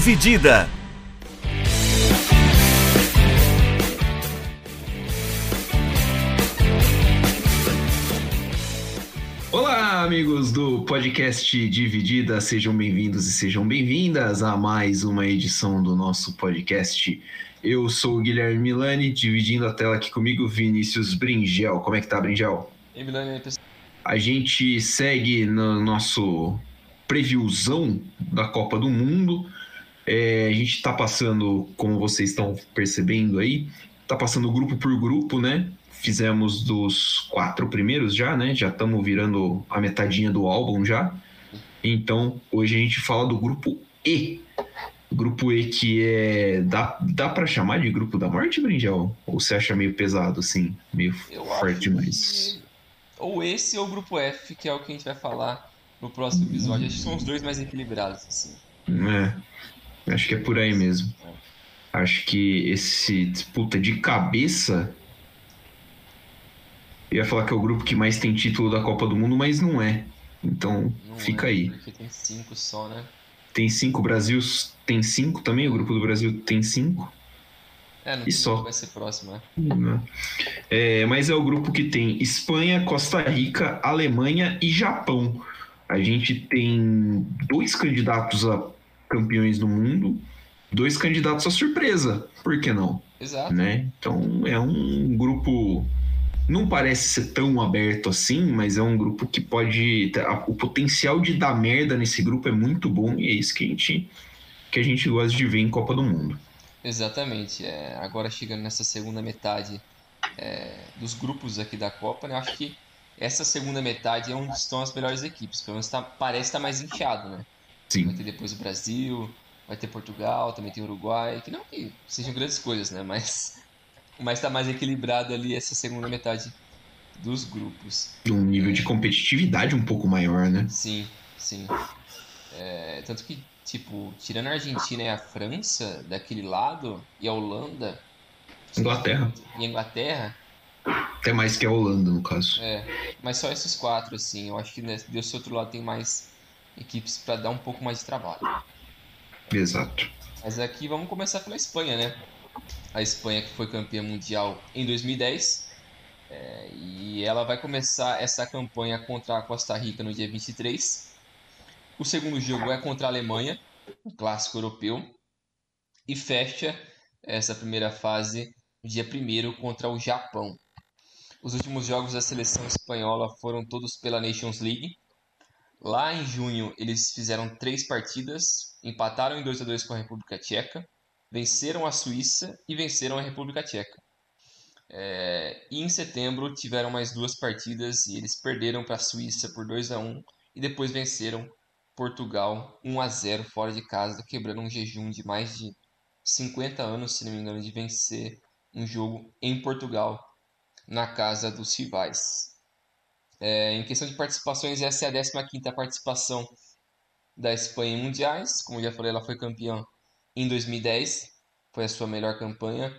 Dividida. Olá, amigos do podcast Dividida, sejam bem-vindos e sejam bem-vindas a mais uma edição do nosso podcast. Eu sou o Guilherme Milani, dividindo a tela aqui comigo, Vinícius Bringel. Como é que tá, Bringel? E Milani, aí, pessoal? A gente segue no nosso previewzão da Copa do Mundo. É, a gente tá passando, como vocês estão percebendo aí, tá passando grupo por grupo, né? Fizemos dos quatro primeiros já, né? Já estamos virando a metadinha do álbum já. Então, hoje a gente fala do grupo E. Grupo E que é. Dá, dá para chamar de grupo da morte, Brinjel? Ou você acha meio pesado, assim? Meio Eu forte demais? que ou esse ou o grupo F, que é o que a gente vai falar no próximo episódio. Acho que são os dois mais equilibrados, assim. É. Acho que é por aí mesmo. Acho que esse disputa de cabeça. Eu ia falar que é o grupo que mais tem título da Copa do Mundo, mas não é. Então, Não fica é, aí. Porque tem cinco só, né? Tem cinco, o Brasil tem cinco também, o grupo do Brasil tem cinco. É, não E só. vai ser próximo, né? né? É, mas é o grupo que tem Espanha, Costa Rica, Alemanha e Japão. A gente tem dois candidatos a campeões do mundo, dois candidatos a surpresa. Por que não? Exato. né? Então é um grupo não parece ser tão aberto assim, mas é um grupo que pode o potencial de dar merda nesse grupo é muito bom e é isso que a gente que a gente gosta de ver em Copa do Mundo. Exatamente. É, agora chegando nessa segunda metade é, dos grupos aqui da Copa, né? Eu acho que essa segunda metade é onde estão as melhores equipes. Pelo menos tá, parece estar mais inchado, né? Vai Sim, ter depois o Brasil, vai ter Portugal, também tem Uruguai, que não que sejam grandes coisas, né? Mas, mas tá mais equilibrado ali essa segunda metade dos grupos. um nível de competitividade um pouco maior, né? Sim, sim. É, tanto que, tipo, tirando a Argentina e a França daquele lado, e a Holanda Inglaterra, e a Inglaterra, até mais que a Holanda no caso. é, mas só esses quatro, assim, eu acho que nesse- desse outro lado tem mais equipes pra dar um pouco mais de trabalho. Exato. Mas aqui vamos começar pela Espanha, né? A Espanha que foi campeã mundial em 2010. é, e ela vai começar essa campanha contra a Costa Rica no dia 23. O segundo jogo é contra a Alemanha, um clássico europeu. E fecha essa primeira fase no dia 1 contra o Japão. Os últimos jogos da seleção espanhola foram todos pela Nations League. Lá em junho, eles fizeram três partidas, empataram em 2 a 2 com a República Tcheca, venceram a Suíça e venceram a República Tcheca. É, e em setembro tiveram mais duas partidas e eles perderam para a Suíça por 2 a 1 e depois venceram Portugal 1 a 0 fora de casa, quebrando um jejum de mais de 50 anos, se não me engano, de vencer um jogo em Portugal na casa dos rivais. É, em questão de participações, essa é a 15ª participação da Espanha em mundiais. Como já falei, ela foi campeã em 2010, foi a sua melhor campanha.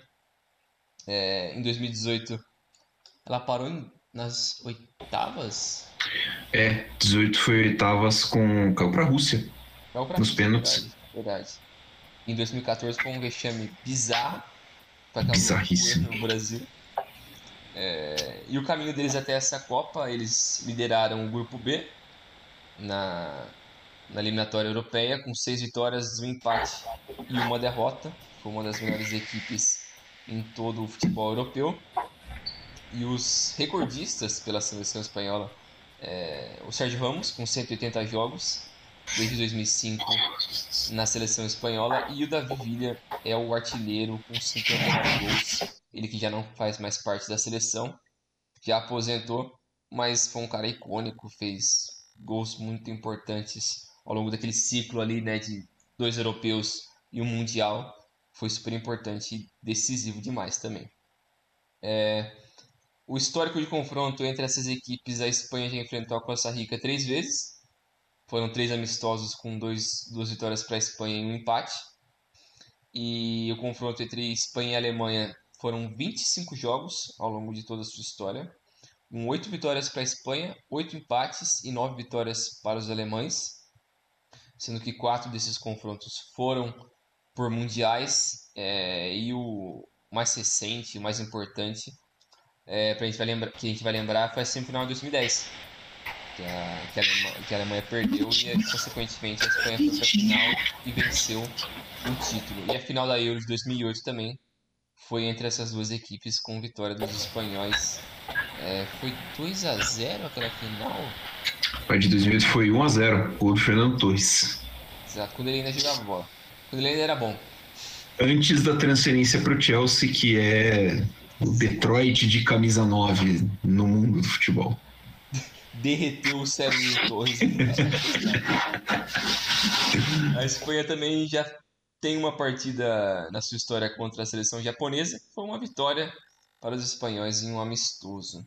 É, em 2018, ela parou em- nas oitavas? É, 18 foi oitavas com caiu pra Rússia. Caiu pra Nos Rússia, pênaltis. Verdade, verdade. Em 2014 foi um vexame bizarro para aquela Bizarríssimo. no Brasil. É, e o caminho deles até essa Copa, eles lideraram o grupo B na, na eliminatória europeia com seis vitórias, um empate e uma derrota. Foi uma das melhores equipes em todo o futebol europeu. E os recordistas pela seleção espanhola, é, o Sérgio Ramos com 180 jogos desde 2005 na seleção espanhola e o Davi Villa é o artilheiro com 50 gols. Ele que já não faz mais parte da seleção, já aposentou, mas foi um cara icônico, fez gols muito importantes ao longo daquele ciclo ali, né, de dois europeus e um mundial. Foi super importante e decisivo demais também. É, o histórico de confronto entre essas equipes, a Espanha já enfrentou a Costa Rica três vezes. Foram três amistosos com dois, duas vitórias para a Espanha e um empate. E o confronto entre Espanha e Alemanha foram 25 jogos ao longo de toda a sua história, com 8 vitórias para a Espanha, 8 empates e 9 vitórias para os alemães. sendo que quatro desses confrontos foram por mundiais é, e o mais recente, o mais importante, é, pra gente vai lembrar, que a gente vai lembrar foi a semifinal de 2010, que a, que a, Alemanha, que a Alemanha perdeu e, consequentemente, a Espanha foi pra final e venceu o título. E a final da Euro de 2008 também foi entre essas duas equipes com vitória dos espanhóis. É, foi 2 a 0 aquela final? A de 2008 foi 1 a 0 gol do Fernando Torres. Exato, quando ele ainda jogava bola. Quando ele ainda era bom. Antes da transferência para o Chelsea, que é o Detroit de camisa 9 no mundo do futebol. Derreteu o Sérgio Torres. a Espanha também já tem uma partida na sua história contra a seleção japonesa, foi uma vitória para os espanhóis em um amistoso.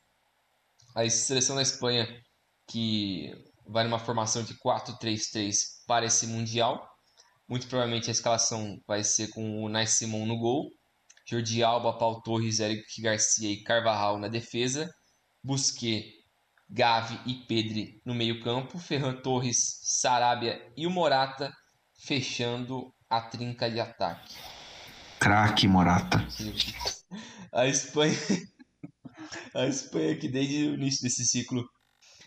A seleção da Espanha, que vai numa formação de 4-3-3 para esse Mundial. Muito provavelmente a escalação vai ser com o Nai Simon no gol, Jordi Alba, Paul Torres, Eric Garcia e Carvajal na defesa, Busquet, Gavi e Pedri no meio campo, Ferran Torres, Sarabia e o Morata fechando a trinca de ataque. Craque Morata. A Espanha. A Espanha que desde o início desse ciclo,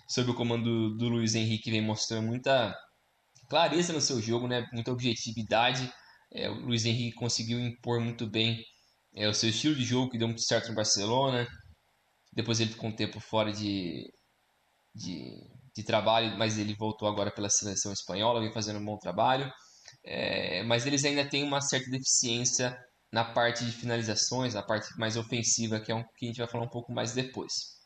sob o comando do Luiz Henrique, vem mostrando muita clareza no seu jogo, né? muita objetividade. É, o Luiz Henrique conseguiu impor muito bem é, o seu estilo de jogo, que deu muito certo no Barcelona. Depois ele ficou um tempo fora de, de, de trabalho, mas ele voltou agora pela seleção espanhola, vem fazendo um bom trabalho. É, mas eles ainda têm uma certa deficiência na parte de finalizações, na parte mais ofensiva, que é um que a gente vai falar um pouco mais depois.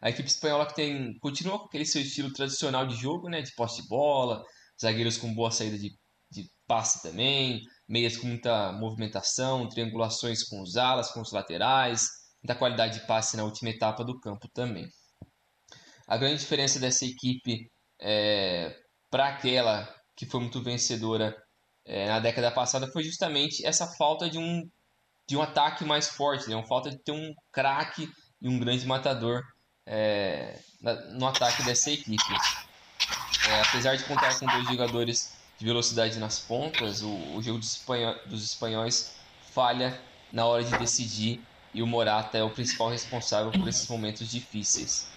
A equipe espanhola que tem continua com aquele seu estilo tradicional de jogo, né, de posse de bola, zagueiros com boa saída de, de passe também, meias com muita movimentação, triangulações com os alas, com os laterais, muita qualidade de passe na última etapa do campo também. A grande diferença dessa equipe é, para aquela que foi muito vencedora é, na década passada foi justamente essa falta de um, de um ataque mais forte, né? uma falta de ter um craque e um grande matador é, no ataque dessa equipe. É, apesar de contar com dois jogadores de velocidade nas pontas, o, o jogo dos, dos espanhóis falha na hora de decidir e o Morata é o principal responsável por esses momentos difíceis.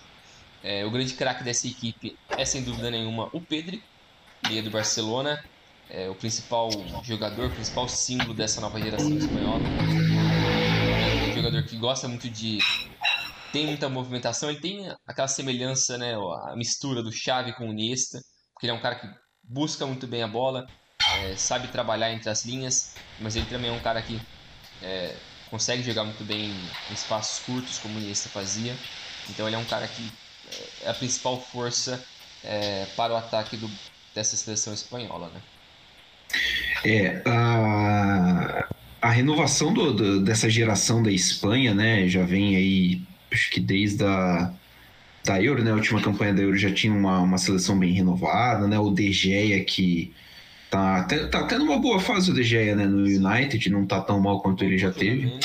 É, o grande craque dessa equipe é sem dúvida nenhuma o Pedri, meia do Barcelona, é o principal jogador, o principal símbolo dessa nova geração espanhola. É um jogador que gosta muito de. tem muita movimentação, ele tem aquela semelhança, né, a mistura do Xavi com o Iniesta, porque ele é um cara que busca muito bem a bola, é, sabe trabalhar entre as linhas, mas ele também é um cara que é, consegue jogar muito bem em espaços curtos, como o Iniesta fazia. Então ele é um cara que é a principal força é, para o ataque do, dessa seleção espanhola, né? É, a, a renovação do, do, dessa geração da Espanha, né, já vem aí, acho que desde a da Euro, né, a última campanha da Euro já tinha uma, uma seleção bem renovada, né, o De Gea que tá, tá tendo uma boa fase o De Gea, né, no United, não tá tão mal quanto ele já teve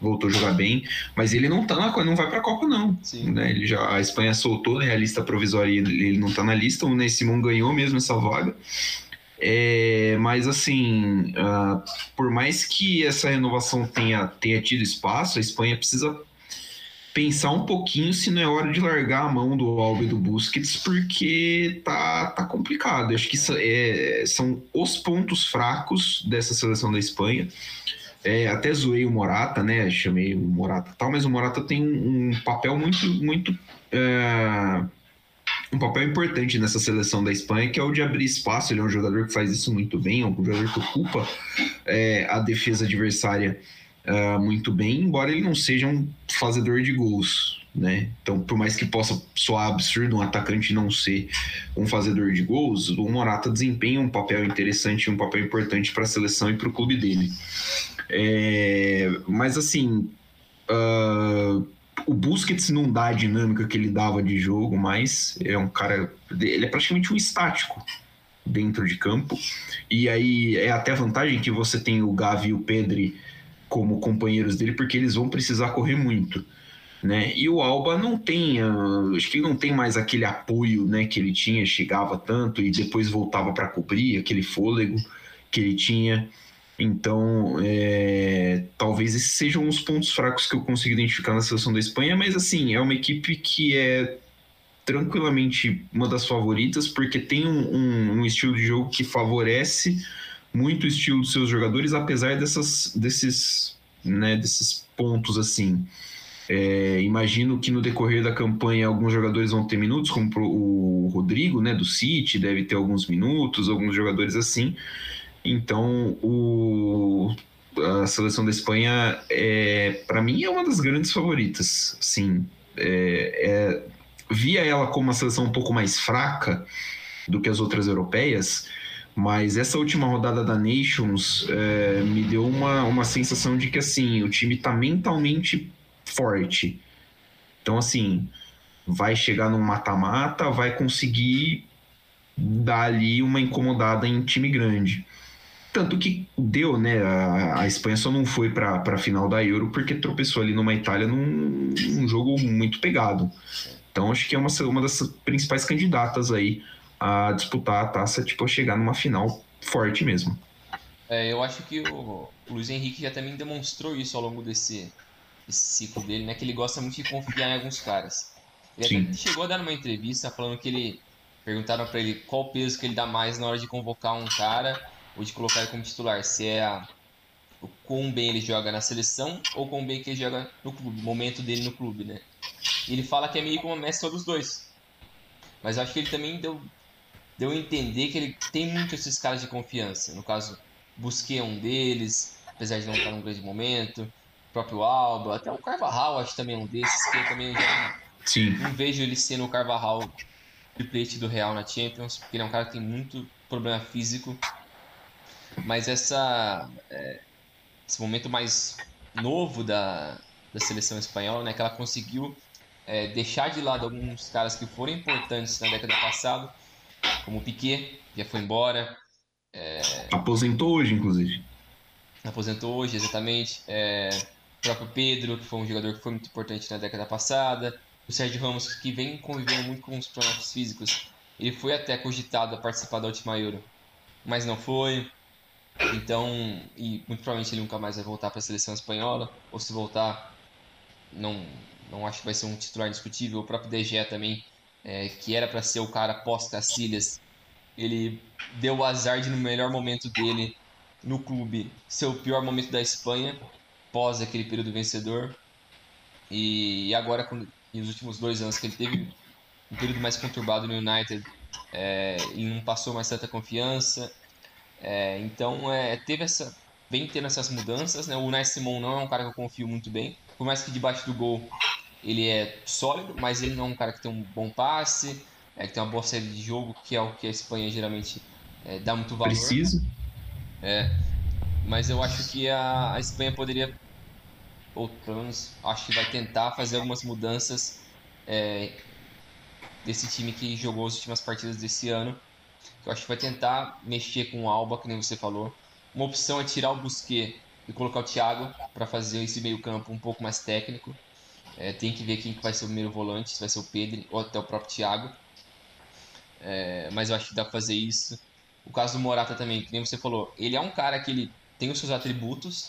voltou a jogar bem, mas ele não tá na, não vai para a Copa não, Sim. né? Ele já a Espanha soltou né, a lista provisória, ele, ele não tá na lista, o Ney Simon ganhou mesmo essa vaga. É, mas assim, uh, por mais que essa renovação tenha, tenha tido espaço, a Espanha precisa pensar um pouquinho se não é hora de largar a mão do Alba e do Busquets, porque tá, tá complicado. Eu acho que é, são os pontos fracos dessa seleção da Espanha. É, até zoei o Morata, né? Chamei o Morata tal, mas o Morata tem um, um papel muito, muito. É, um papel importante nessa seleção da Espanha, que é o de abrir espaço. Ele é um jogador que faz isso muito bem, é um jogador que ocupa é, a defesa adversária é, muito bem, embora ele não seja um fazedor de gols. Né? Então, por mais que possa soar absurdo um atacante não ser um fazedor de gols, o Morata desempenha um papel interessante, um papel importante para a seleção e para o clube dele. É, mas assim, uh, o Busquets não dá a dinâmica que ele dava de jogo, mas é um cara. Ele é praticamente um estático dentro de campo. E aí é até vantagem que você tem o Gavi e o Pedri como companheiros dele, porque eles vão precisar correr muito. né? E o Alba não tem, uh, acho que não tem mais aquele apoio, né, que ele tinha, chegava tanto e depois voltava para cobrir aquele fôlego que ele tinha. Então, é, talvez esses sejam os pontos fracos que eu consigo identificar na seleção da Espanha, mas assim, é uma equipe que é tranquilamente uma das favoritas, porque tem um, um, um estilo de jogo que favorece muito o estilo dos seus jogadores, apesar dessas, desses, né, desses pontos assim. É, imagino que no decorrer da campanha alguns jogadores vão ter minutos, como o Rodrigo, né, do City, deve ter alguns minutos, alguns jogadores assim. Então, o, a seleção da Espanha, é, para mim, é uma das grandes favoritas. Sim, é, é, via ela como uma seleção um pouco mais fraca do que as outras europeias, mas essa última rodada da Nations é, me deu uma, uma sensação de que assim o time está mentalmente forte. Então, assim, vai chegar no mata-mata, vai conseguir dar ali uma incomodada em time grande. Tanto que deu, né? A, a Espanha só não foi para a final da Euro porque tropeçou ali numa Itália num, num, jogo muito pegado. Então, acho que é uma, uma das principais candidatas aí a disputar a taça, tipo, a chegar numa final forte mesmo. É, eu acho que o, Luiz Henrique já também demonstrou isso ao longo desse, esse ciclo dele, né? Que ele gosta muito de confiar em alguns caras. Ele Sim. até chegou a dar uma entrevista falando que ele perguntaram para ele qual peso que ele dá mais na hora de convocar um cara ou de colocar ele como titular, se é a, o quão bem ele joga na seleção ou quão bem que ele joga no clube, o momento dele no clube, né? E ele fala que é meio como uma mescla dos dois. Mas eu acho que ele também deu deu a entender que ele tem muito esses caras de confiança. No caso, Busquet é um deles, apesar de não estar num grande momento próprio Alba, até o Carvajal acho também um desses, que eu também já Sim. não vejo ele sendo o Carvajal triplete do Real na Champions, porque ele é um cara que tem muito problema físico. Mas essa, é, esse momento mais novo da, da seleção espanhola, né, que ela conseguiu é, deixar de lado alguns caras que foram importantes na década passada, como o Piquet, já foi embora. É... Aposentou hoje, inclusive. Aposentou hoje, exatamente. É o próprio Pedro, que foi um jogador que foi muito importante na década passada, o Sérgio Ramos, que vem convivendo muito com os problemas físicos, ele foi até cogitado a participar da última Euro, mas não foi. Então, e muito provavelmente ele nunca mais vai voltar para a seleção espanhola, ou se voltar, não, não acho que vai ser um titular indiscutível. O próprio DG também, é, que era para ser o cara pós-Cacilhas, ele deu o azar de no melhor momento dele no clube ser o pior momento da Espanha pós aquele período vencedor. E, agora, nos últimos dois anos que ele teve um período mais conturbado no United, é, e não passou mais tanta confiança. É, então, é, teve essa, vem tendo essas mudanças. Né? O Unai Simon não é um cara que eu confio muito bem. Por mais que debaixo do gol ele é sólido, mas ele não é um cara que tem um bom passe, é, que tem uma boa série de jogo, que é o que a Espanha geralmente é, dá muito valor. Preciso. É, mas eu acho que a, a Espanha poderia, ou pelo menos acho que vai tentar fazer algumas mudanças é, desse time que jogou as últimas partidas desse ano. Eu acho que vai tentar mexer com o Alba, que nem você falou. Uma opção é tirar o Busquet e colocar o Thiago para fazer esse meio campo um pouco mais técnico. É, tem que ver quem que vai ser o primeiro volante, se vai ser o Pedro ou até o próprio Thiago. É, mas eu acho que dá para fazer isso. O caso do Morata também, que nem você falou, ele é um cara que ele tem os seus atributos,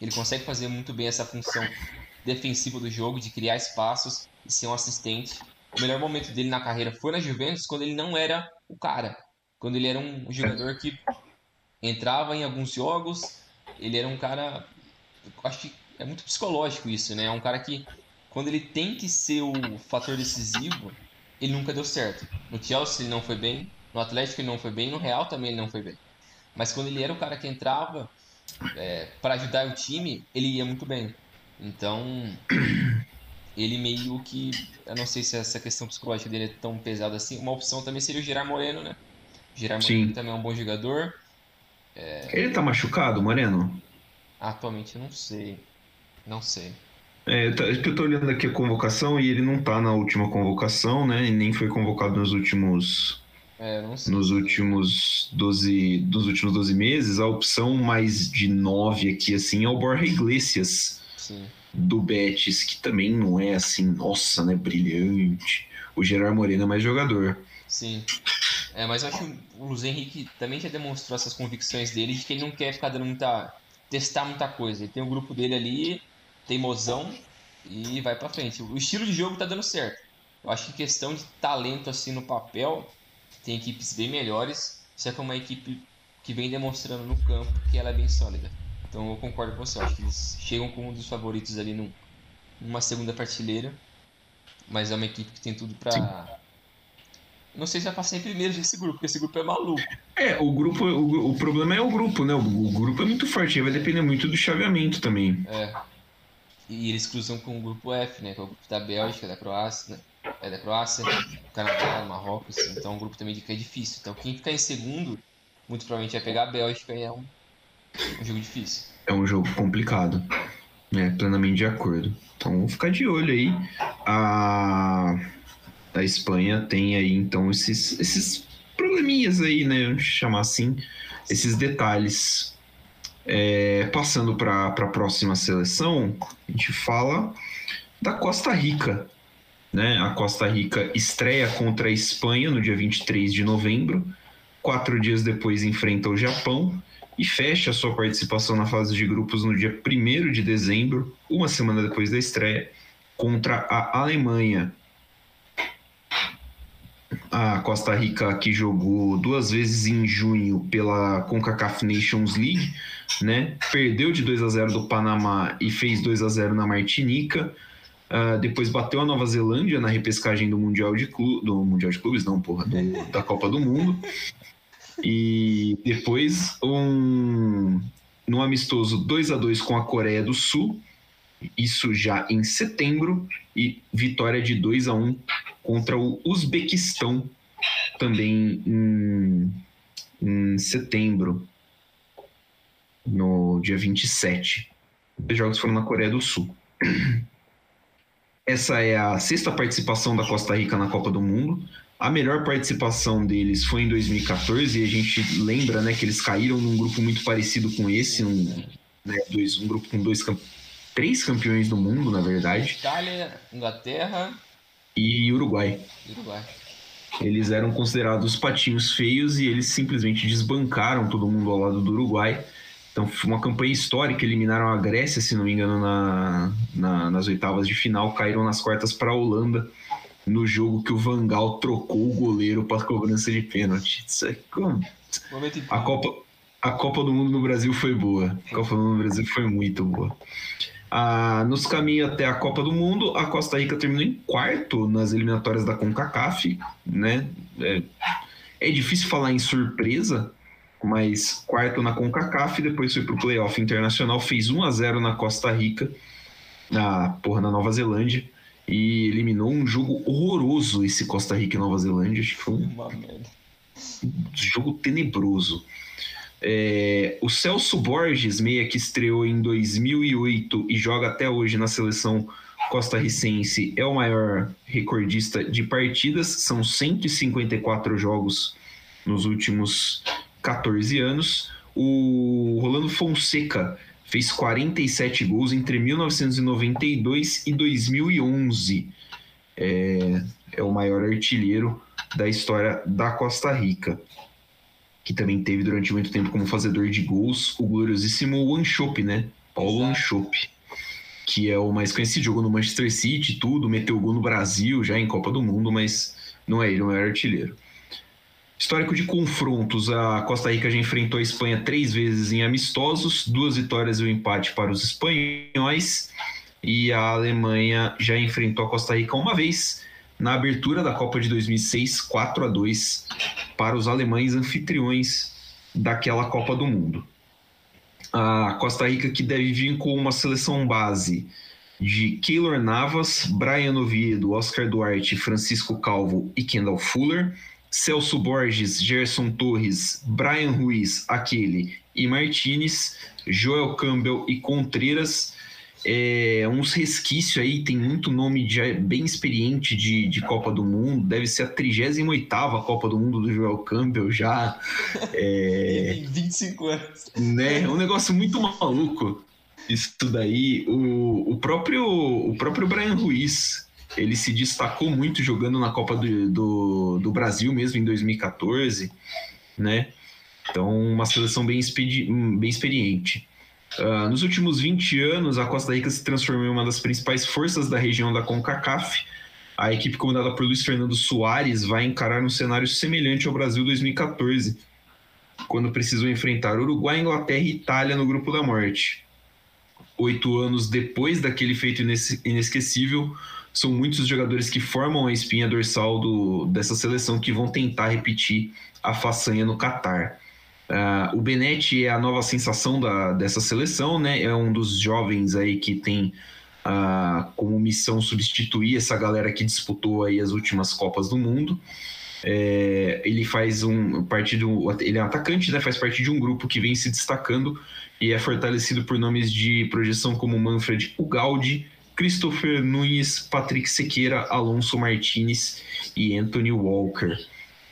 ele consegue fazer muito bem essa função defensiva do jogo, de criar espaços e ser um assistente. O melhor momento dele na carreira foi na Juventus, quando ele não era o cara. Quando ele era um jogador que entrava em alguns jogos, ele era um cara. Acho que é muito psicológico isso, né? É um cara que, quando ele tem que ser o fator decisivo, ele nunca deu certo. No Chelsea ele não foi bem, no Atlético ele não foi bem, no Real também ele não foi bem. Mas quando ele era o cara que entrava é, para ajudar o time, ele ia muito bem. Então, ele meio que. Eu não sei se essa questão psicológica dele é tão pesada assim. Uma opção também seria o Gerard Moreno, né? Gerard Moreno também é um bom jogador. É... Ele tá machucado, Moreno? Atualmente eu não sei. Não sei. É, tá, eu tô olhando aqui a convocação e ele não tá na última convocação, né? E nem foi convocado nos últimos é, nos últimos 12, dos últimos 12 meses, a opção mais de 9 aqui assim é o Borja Iglesias. Sim. do Betis, que também não é assim, nossa, né, brilhante. O Gerard Moreno é mais jogador. Sim. É, mas eu acho que o Luiz Henrique também já demonstrou essas convicções dele de que ele não quer ficar dando muita. testar muita coisa. Ele tem o grupo dele ali, teimosão, e vai pra frente. O estilo de jogo tá dando certo. Eu acho que questão de talento assim no papel, tem equipes bem melhores, só que é uma equipe que vem demonstrando no campo que ela é bem sólida. Então eu concordo com você, eu acho que eles chegam como um dos favoritos ali num, numa segunda prateleira, mas é uma equipe que tem tudo para não sei se vai passar em primeiro desse grupo, porque esse grupo é maluco. É, o grupo, o, o problema é o grupo, né? O, o grupo é muito forte, vai depender muito do chaveamento também. É. E eles cruzam com o grupo F, né? Que é o grupo da Bélgica, da Croácia, né? É da Croácia, Canadá, Marrocos. Então é um grupo também que é difícil. Então quem ficar em segundo, muito provavelmente vai pegar a Bélgica e é um, um jogo difícil. É um jogo complicado. É, plenamente de acordo. Então vamos ficar de olho aí. A, a Espanha tem aí então esses, esses probleminhas aí, né? Vamos chamar assim, esses detalhes. É, passando para a próxima seleção, a gente fala da Costa Rica. Né? A Costa Rica estreia contra a Espanha no dia 23 de novembro. Quatro dias depois enfrenta o Japão e fecha sua participação na fase de grupos no dia 1 de dezembro, uma semana depois da estreia, contra a Alemanha. A Costa Rica que jogou duas vezes em junho pela CONCACAF Nations League, né? Perdeu de 2 a 0 do Panamá e fez 2 a 0 na Martinica. Uh, depois bateu a Nova Zelândia na repescagem do Mundial de Clubes, do Mundial de Clubes, não, porra, do, da Copa do Mundo. E depois um no amistoso 2 a 2 com a Coreia do Sul, isso já em setembro, e vitória de 2 a 1 contra o Uzbequistão também em, em setembro, no dia 27. Os jogos foram na Coreia do Sul. Essa é a sexta participação da Costa Rica na Copa do Mundo. A melhor participação deles foi em 2014 e a gente lembra né, que eles caíram num grupo muito parecido com esse, um, né, dois, um grupo com dois três campeões do mundo, na verdade. Itália, Inglaterra e Uruguai. Uruguai. Eles eram considerados patinhos feios e eles simplesmente desbancaram todo mundo ao lado do Uruguai. Então foi uma campanha histórica, eliminaram a Grécia, se não me engano, na, na nas oitavas de final, caíram nas quartas para a Holanda no jogo que o Vangal trocou o goleiro para cobrança de pênalti. Isso é como... A Copa, a Copa do Mundo no Brasil foi boa. A Copa do Mundo no Brasil foi muito boa. Ah, nos caminhos até a Copa do Mundo, a Costa Rica terminou em quarto nas eliminatórias da CONCACAF, né? É, é difícil falar em surpresa, mas quarto na CONCACAF, depois foi pro playoff internacional, fez 1 a 0 na Costa Rica, na porra na Nova Zelândia e eliminou um jogo horroroso esse Costa Rica e Nova Zelândia. Acho que foi um, um jogo tenebroso. É, o Celso Borges, meia que estreou em 2008 e joga até hoje na seleção costarricense, é o maior recordista de partidas. São 154 jogos nos últimos 14 anos. O Rolando Fonseca fez 47 gols entre 1992 e 2011. É, é o maior artilheiro da história da Costa Rica, que também teve durante muito tempo como fazedor de gols o gloriosíssimo Wanchope, né? Paulo Wanchope, que é o mais conhecido, jogou no Manchester City, tudo, meteu gol no Brasil, já em Copa do Mundo, mas não é ele o maior artilheiro. Histórico de confrontos: a Costa Rica já enfrentou a Espanha três vezes em amistosos, duas vitórias e um empate para os espanhóis. E a Alemanha já enfrentou a Costa Rica uma vez na abertura da Copa de 2006, 4 a 2 para os alemães anfitriões daquela Copa do Mundo. A Costa Rica que deve vir com uma seleção base de Keylor Navas, Brian Oviedo, Oscar Duarte, Francisco Calvo e Kendall Fuller Celso Borges, Gerson Torres, Brian Ruiz, aquele e Martinez, Joel Campbell e Contreras. É, uns resquícios aí, tem muito nome de, bem experiente de, de Copa do Mundo, deve ser a 38 Copa do Mundo do Joel Campbell já. É, tem 25 anos. Né, um negócio muito maluco. isso daí. O, o, próprio, o próprio Brian Ruiz, ele se destacou muito jogando na Copa do, do, do Brasil mesmo em 2014, né? Então, uma seleção bem, expedi bem experiente. Uh, nos últimos 20 anos, a Costa Rica se transformou em uma das principais forças da região da CONCACAF. A equipe comandada por Luiz Fernando Soares vai encarar um cenário semelhante ao Brasil 2014, quando precisou enfrentar Uruguai, Inglaterra e Itália no grupo da morte. Oito anos depois daquele feito inesquecível, são muitos os jogadores que formam a espinha dorsal do, dessa seleção que vão tentar repetir a façanha no Catar. Uh, o Benetti é a nova sensação da, dessa seleção, né? É um dos jovens aí que tem uh, como missão substituir essa galera que disputou aí as últimas Copas do Mundo. É, ele faz um parte do, ele é atacante, né? Faz parte de um grupo que vem se destacando e é fortalecido por nomes de projeção como Manfred Ugaldi, Christopher Nunes, Patrick Sequeira, Alonso Martinez e Anthony Walker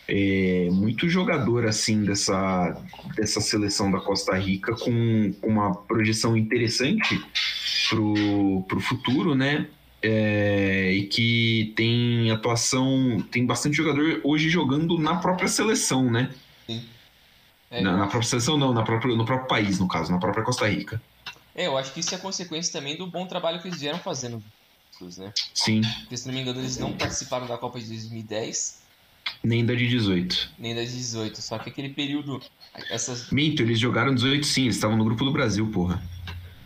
é, muito jogador assim dessa, dessa seleção da Costa Rica com, uma projeção interessante pro, pro futuro, né? É, e que tem atuação, tem bastante jogador hoje jogando na própria seleção, né? Sim. É, na, na, própria seleção não, na própria, no próprio país, no caso, na própria Costa Rica. É, eu acho que isso é consequência também do bom trabalho que eles vieram fazendo, né? Sim. Porque, se não me engano, eles não participaram da Copa de 2010 nem da de 18. Nem da de 18. Só que aquele período. Essas... Minto, eles jogaram 18 sim. Eles estavam no grupo do Brasil, porra.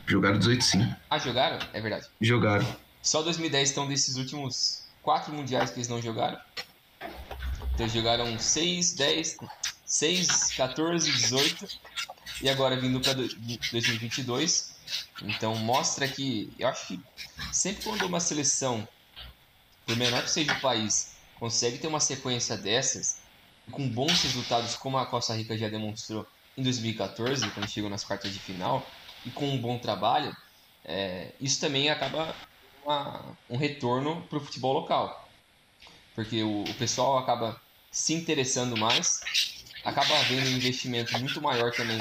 Jogaram 18 sim. Ah, jogaram? É verdade. Jogaram. Só 2010 estão desses últimos quatro mundiais que eles não jogaram. Então eles jogaram 6, 10, 6, 14, 18 e agora vindo para 2022. Então mostra que eu acho que sempre quando uma seleção, por menor que seja o país, consegue ter uma sequência dessas, com bons resultados, como a Costa Rica já demonstrou em 2014, quando chegou nas quartas de final, e com um bom trabalho, é, isso também acaba uma, um retorno para o futebol local. Porque o, o pessoal acaba se interessando mais, acaba havendo um investimento muito maior também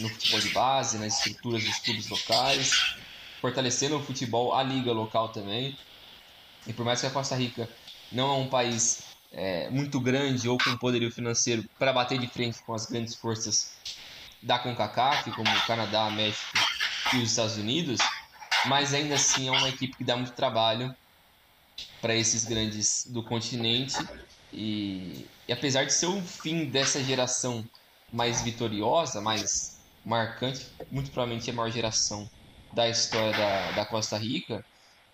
no futebol de base, nas estruturas dos clubes locais, fortalecendo o futebol, a liga local também. E por mais que a Costa Rica não é um país é, muito grande ou com poderio financeiro para bater de frente com as grandes forças da CONCACAF, como o Canadá, México e os Estados Unidos, mas ainda assim é uma equipe que dá muito trabalho para esses grandes do continente. E, e, apesar de ser o fim dessa geração mais vitoriosa, mais marcante, muito provavelmente é a maior geração da história da, da Costa Rica,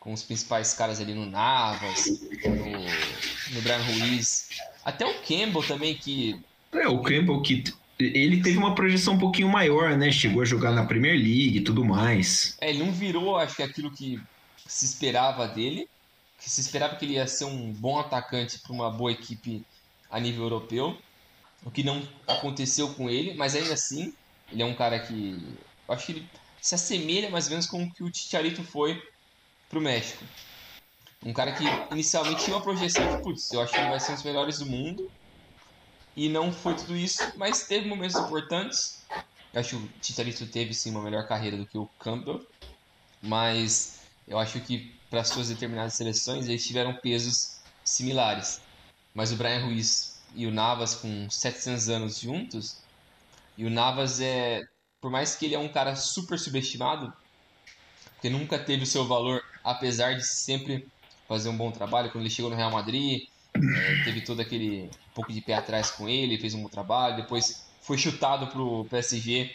com os principais caras ali no Navas, no, no Brian Ruiz. Até o Campbell também, que. É, o Campbell que. Ele teve uma projeção um pouquinho maior, né? Chegou a jogar na Premier League e tudo mais. É, ele não virou, acho que aquilo que se esperava dele. Que se esperava que ele ia ser um bom atacante para uma boa equipe a nível europeu. O que não aconteceu com ele, mas ainda assim, ele é um cara que. Eu acho que ele se assemelha mais ou menos com o que o Chicharito foi pro México. Um cara que inicialmente tinha uma projeção de, putz, eu acho que ele vai ser um dos melhores do mundo. E não foi tudo isso, mas teve momentos importantes. Eu acho que o Titanic teve sim uma melhor carreira do que o Campbell. Mas eu acho que para suas determinadas seleções eles tiveram pesos similares. Mas o Brian Ruiz e o Navas com 700 anos juntos, e o Navas é, por mais que ele é um cara super subestimado, porque nunca teve o seu valor apesar de sempre fazer um bom trabalho. Quando ele chegou no Real Madrid, é, teve todo aquele pouco de pé atrás com ele, fez um bom trabalho. Depois foi chutado pro PSG,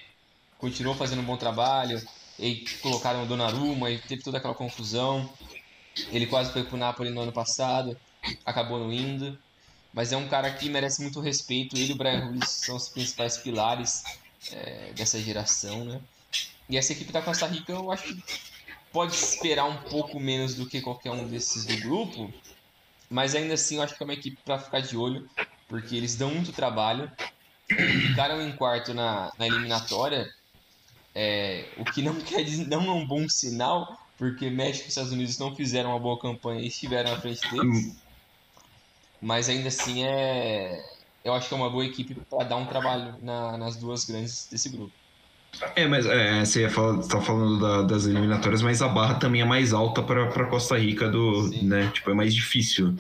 continuou fazendo um bom trabalho. E colocaram o Donnarumma e teve toda aquela confusão. Ele quase foi pro Napoli no ano passado, acabou não indo. Mas é um cara que merece muito respeito. Ele e o Brian Ruiz são os principais pilares é, dessa geração, né? E essa equipe da Costa Rica, eu acho que pode esperar um pouco menos do que qualquer um desses do grupo, mas ainda assim eu acho que é uma equipe para ficar de olho, porque eles dão muito trabalho. Ficaram em quarto na, na eliminatória, é, o que não quer dizer, não é um bom sinal, porque México e Estados Unidos não fizeram uma boa campanha e estiveram à frente deles. Mas ainda assim é. Eu acho que é uma boa equipe para dar um trabalho na, nas duas grandes desse grupo. É, mas é, você ia falar, tá falando da, das eliminatórias, mas a barra também é mais alta para Costa Rica do, Sim. né? Tipo, é mais difícil.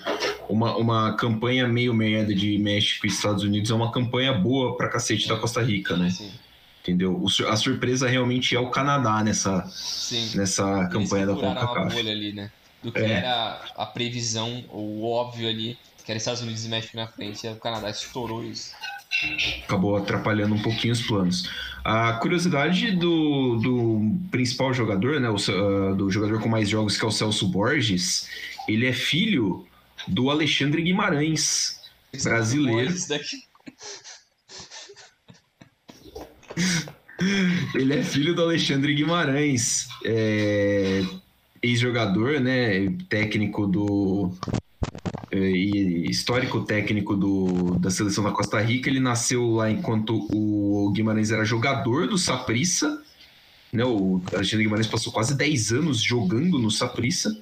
Uma, uma campanha meio merda de México e Estados Unidos é uma campanha boa para cacete da Costa Rica, né? Sim. Entendeu? O, a surpresa realmente é o Canadá nessa, Sim. nessa campanha da CONCACAF. ali, né? Do que é. era a previsão, o óbvio ali, que era Estados Unidos e México na frente, e o Canadá estourou isso acabou atrapalhando um pouquinho os planos. A curiosidade do, do principal jogador, né, o, uh, do jogador com mais jogos, que é o Celso Borges, ele é filho do Alexandre Guimarães, brasileiro. ele é filho do Alexandre Guimarães, é, ex-jogador, né, técnico do é, e histórico técnico do, da seleção da Costa Rica. Ele nasceu lá enquanto o Guimarães era jogador do Saprissa. Né? O Alexandre Guimarães passou quase 10 anos jogando no Saprissa.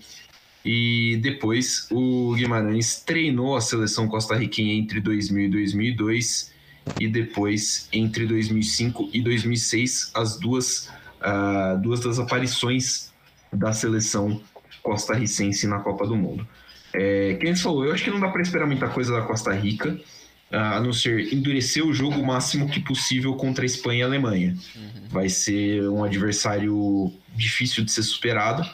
E depois o Guimarães treinou a seleção costarriquenha entre 2000 e 2002 e depois entre 2005 e 2006 as duas, uh, duas das aparições da seleção costarricense na Copa do Mundo. É, quem falou, eu acho que não dá para esperar muita coisa da Costa Rica, a não ser endurecer o jogo o máximo que possível contra a Espanha e a Alemanha. Uhum. Vai ser um adversário difícil de ser superado,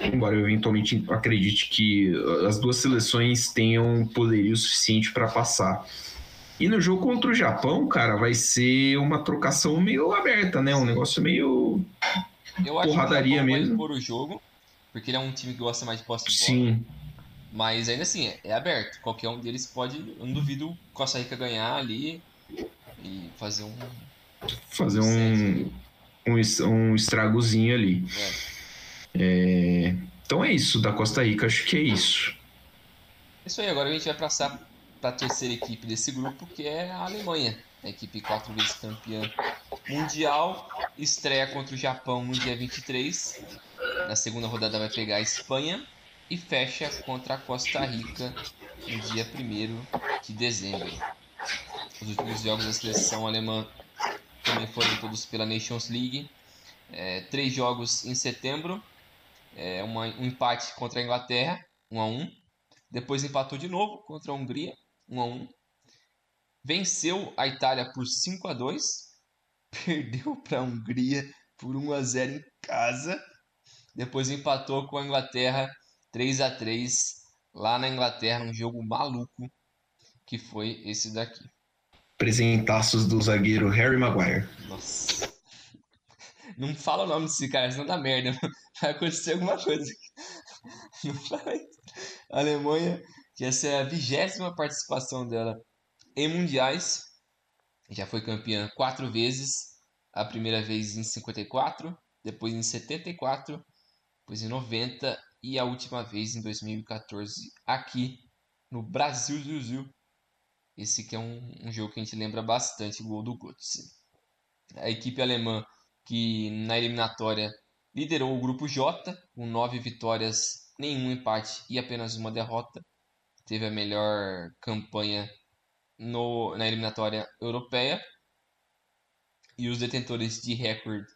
embora eu eventualmente acredite que as duas seleções tenham poderio suficiente para passar. E no jogo contra o Japão, cara, vai ser uma trocação meio aberta, né? Um negócio meio eu porradaria acho que o mesmo. Vai pôr o jogo, porque ele é um time que gosta mais de posse de bola. Sim. Mas ainda assim, é, é aberto. Qualquer um deles pode. Eu não duvido Costa Rica ganhar ali e fazer um. Fazer um, um, um estragozinho ali. É. É, então é isso, da Costa Rica, acho que é isso. Isso aí, agora a gente vai passar para a terceira equipe desse grupo, que é a Alemanha. A equipe quatro vezes campeã mundial. Estreia contra o Japão no dia 23. Na segunda rodada vai pegar a Espanha e fecha contra a Costa Rica no dia 1 de dezembro. Os últimos jogos da seleção alemã também foram todos pela Nations League. É, três jogos em setembro, é, uma, um empate contra a Inglaterra, 1 a 1 Depois empatou de novo contra a Hungria, 1 a 1 Venceu a Itália por 5 a 2 Perdeu para a Hungria por 1 a 0 em casa. Depois empatou com a Inglaterra 3 a 3 lá na Inglaterra, um jogo maluco que foi esse daqui. Presentaços do zagueiro Harry Maguire. Nossa. Não fala o nome desse cara, senão dá merda. Vai acontecer alguma coisa. Não fala A Alemanha, que essa é a vigésima participação dela em mundiais. Já foi campeã quatro vezes. A primeira vez em 54, depois em 74, depois em 90 e a última vez em 2014 aqui no Brasil Zuzu. Esse que é um, um, jogo que a gente lembra bastante, o gol do Götze. A equipe alemã que na eliminatória liderou o grupo J com nove vitórias, nenhum empate e apenas uma derrota. Teve a melhor campanha no, na eliminatória europeia. E os detentores de recorde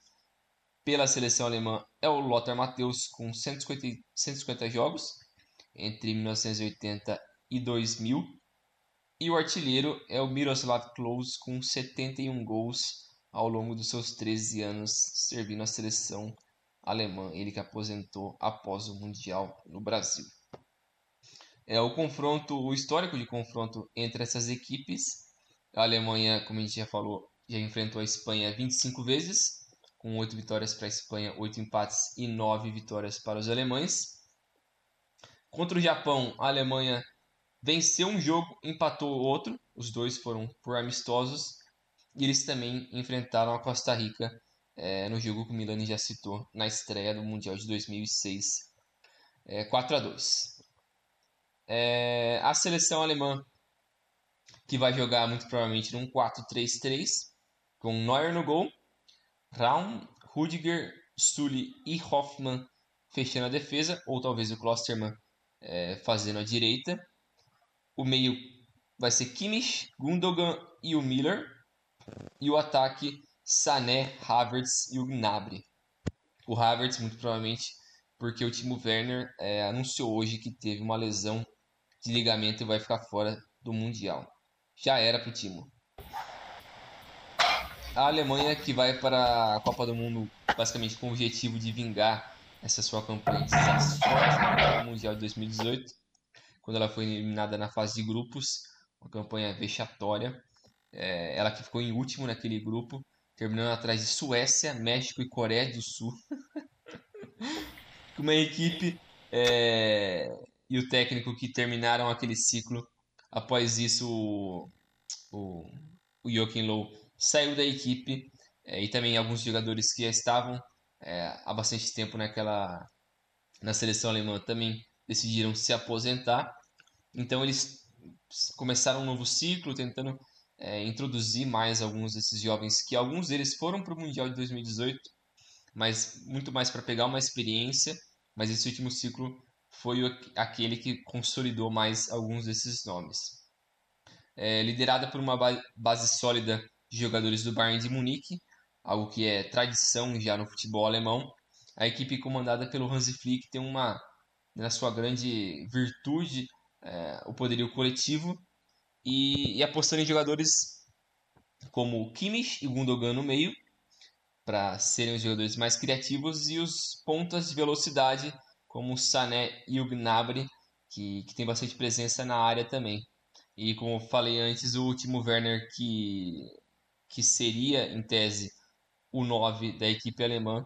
pela seleção alemã é o Lothar Matthäus com 150, 150 jogos entre 1980 e 2000. E o artilheiro é o Miroslav Klose com 71 gols ao longo dos seus 13 anos servindo a seleção alemã, ele que aposentou após o Mundial no Brasil. É o confronto, o histórico de confronto entre essas equipes. A Alemanha, como a gente já falou, já enfrentou a Espanha 25 vezes, com 8 vitórias para a Espanha, 8 empates e 9 vitórias para os alemães. Contra o Japão, a Alemanha venceu um jogo, empatou outro, os dois foram por amistosos, e eles também enfrentaram a Costa Rica é, no jogo que o Milani já citou na estreia do Mundial de 2006, é, 4 a 2. É, a seleção alemã que vai jogar muito provavelmente num 4-3-3 com Neuer no gol, Raum, Rudiger, Sully e Hoffmann fechando a defesa, ou talvez o Klostermann é, fazendo a direita. O meio vai ser Kimmich, Gundogan e o Miller. E o ataque, Sané, Havertz e o Gnabry. O Havertz, muito provavelmente, porque o Timo Werner é, anunciou hoje que teve uma lesão de ligamento e vai ficar fora do Mundial. Já era para o Timo. A Alemanha que vai para a Copa do Mundo basicamente com o objetivo de vingar essa sua campanha desastrosa no Mundial de 2018, quando ela foi eliminada na fase de grupos, uma campanha vexatória. É, ela que ficou em último naquele grupo, terminando atrás de Suécia, México e Coreia do Sul. Uma equipe é, e o técnico que terminaram aquele ciclo. Após isso, o, o, o Joachim Low saiu da equipe é, e também alguns jogadores que já estavam é, há bastante tempo naquela na seleção alemã também decidiram se aposentar. Então eles começaram um novo ciclo, tentando é, introduzir mais alguns desses jovens, que alguns deles foram para o Mundial de 2018, mas muito mais para pegar uma experiência. Mas esse último ciclo foi aquele que consolidou mais alguns desses nomes. É, liderada por uma base sólida de jogadores do Bayern de Munique, algo que é tradição já no futebol alemão, a equipe comandada pelo Hansi Flick tem uma, na sua grande virtude, é, o poderio coletivo e, e apostando em jogadores como Kimmich e Gundogan no meio, para serem os jogadores mais criativos, e os pontas de velocidade, como Sané e o Gnabry, que, que tem bastante presença na área também. E como falei antes, o último Werner, que, que seria, em tese, o 9 da equipe alemã,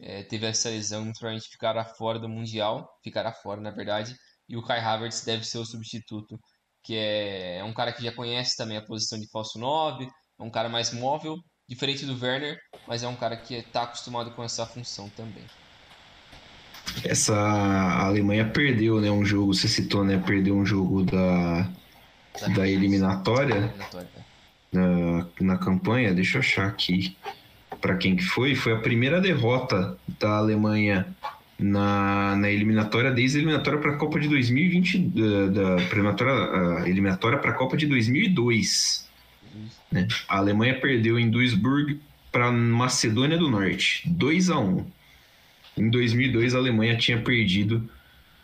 é, teve essa lesão, provavelmente ficará fora do Mundial, ficará fora, na verdade, e o Kai Havertz deve ser o substituto que é, é um cara que já conhece também a posição de falso 9, é um cara mais móvel, diferente do Werner, mas é um cara que está acostumado com essa função também. Essa a Alemanha perdeu, né, um jogo, você citou, né, perdeu um jogo da da, da eliminatória, eliminatória é. Na, na campanha, deixa eu achar aqui para quem que foi, foi a primeira derrota da Alemanha na, na eliminatória, desde a eliminatória para a Copa de 2020, da, da eliminatória, eliminatória para a Copa de 2002. Né? A Alemanha perdeu em Duisburg para Macedônia do Norte, 2 a 1 Em 2002, a Alemanha tinha perdido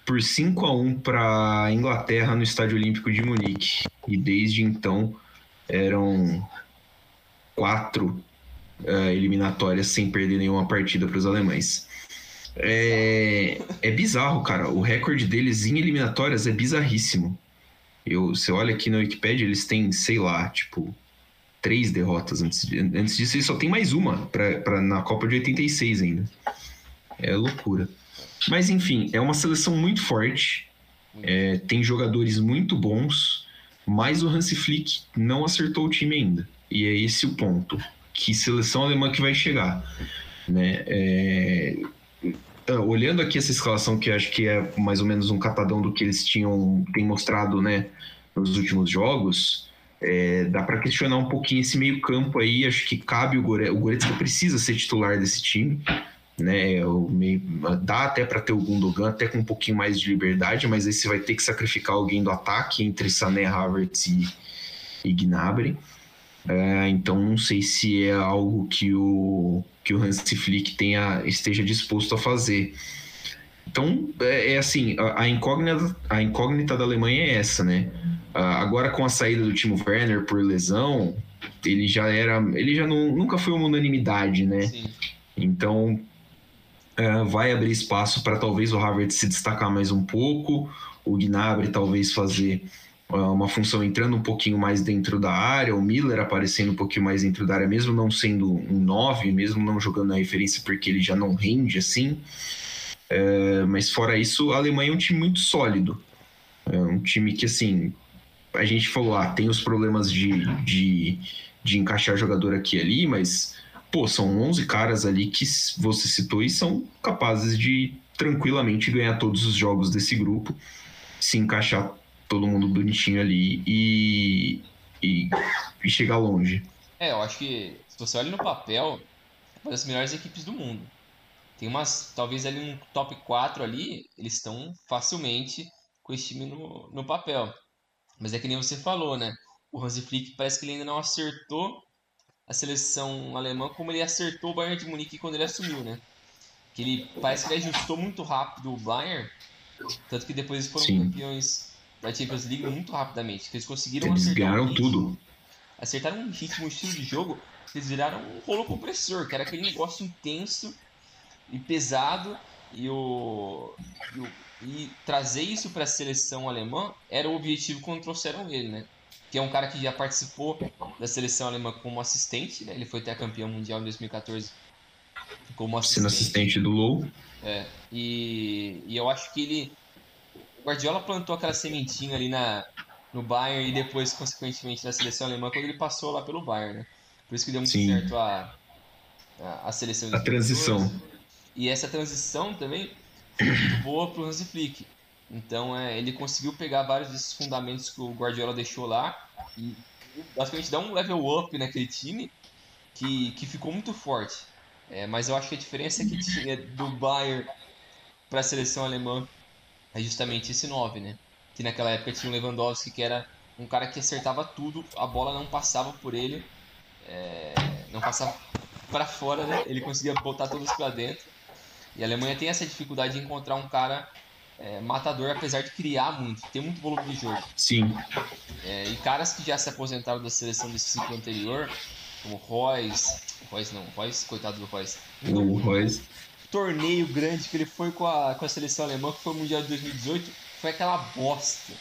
por 5 a 1 para a Inglaterra no Estádio Olímpico de Munique. E desde então eram quatro uh, eliminatórias sem perder nenhuma partida para os alemães. É, é bizarro, cara. O recorde deles em eliminatórias é bizarríssimo. Eu, você olha aqui na Wikipedia, eles têm, sei lá, tipo, três derrotas. Antes, antes disso, eles só tem mais uma pra, pra, na Copa de 86 ainda. É loucura. Mas, enfim, é uma seleção muito forte. É, tem jogadores muito bons, mas o Hansi Flick não acertou o time ainda. E é esse o ponto. Que seleção alemã que vai chegar. Né? É, ah, olhando aqui essa escalação, que acho que é mais ou menos um catadão do que eles tinham têm mostrado né, nos últimos jogos, é, dá para questionar um pouquinho esse meio campo aí. Acho que cabe o Goretzka, o Goretzka precisa ser titular desse time. Né, o meio, dá até para ter o Gundogan até com um pouquinho mais de liberdade, mas aí você vai ter que sacrificar alguém do ataque entre Sané, Havertz e, e Gnabry. É, então não sei se é algo que o, que o Hans Flick tenha, esteja disposto a fazer. Então, é, é assim, a, a, incógnita, a incógnita da Alemanha é essa, né? agora com a saída do Timo Werner por lesão, ele já era, ele já não, nunca foi uma unanimidade, né? Sim. Então, é, vai abrir espaço para talvez o Harvard se destacar mais um pouco, o Gnabry talvez fazer uma função entrando um pouquinho mais dentro da área, o Miller aparecendo um pouquinho mais dentro da área, mesmo não sendo um 9, mesmo não jogando na referência porque ele já não rende assim. É, mas fora isso, a Alemanha é um time muito sólido. É um time que, assim, a gente falou, ah, tem os problemas de, de, de encaixar jogador aqui e ali, mas, pô, são 11 caras ali que você citou e são capazes de tranquilamente ganhar todos os jogos desse grupo, se encaixar todo mundo bonitinho ali e, e, e chegar longe. É, eu acho que se você olha no papel, é uma das melhores equipes do mundo. Tem umas, talvez ali um top 4 ali, eles estão facilmente com esse time no, no papel. Mas é que nem você falou, né? O Hansi Flick parece que ele ainda não acertou a seleção alemã como ele acertou o Bayern de Munique quando ele assumiu, né? Que ele parece que ele ajustou muito rápido o Bayern, tanto que depois eles foram Sim. campeões da Champions League muito rapidamente. Que eles conseguiram eles acertar ganharam um ritmo, tudo. Acertaram um ritmo, um estilo de jogo, eles viraram um rolo compressor, que era aquele negócio intenso e pesado e o, e, o, e trazer isso para a seleção alemã era o objetivo quando trouxeram ele, né? Que é um cara que já participou da seleção alemã como assistente, né? Ele foi até campeão mundial em 2014 como assistente. Sendo assistente do Low. É, e, e eu acho que ele... O Guardiola plantou aquela sementinha ali na, no Bayern e depois, consequentemente, na seleção alemã quando ele passou lá pelo Bayern, né? Por isso que deu muito Sim. certo a, a, a seleção. A transição. E essa transição também foi muito boa para o Hansi Flick. Então é, ele conseguiu pegar vários desses fundamentos que o Guardiola deixou lá e basicamente dar um level up naquele time que, que ficou muito forte. É, mas eu acho que a diferença que tinha do Bayern para a seleção alemã é justamente esse 9, né? Que naquela época tinha o Lewandowski, que era um cara que acertava tudo, a bola não passava por ele, é, não passava para fora, né? Ele conseguia botar todos para dentro. E a Alemanha tem essa dificuldade de encontrar um cara é, matador, apesar de criar muito, tem muito volume de jogo. Sim. É, e caras que já se aposentaram da seleção desse ciclo anterior, como Royce, Royce não, Royce, coitado do Royce. O Royce. Torneio grande que ele foi com a, com a seleção alemã, que foi o Mundial de 2018, foi aquela bosta.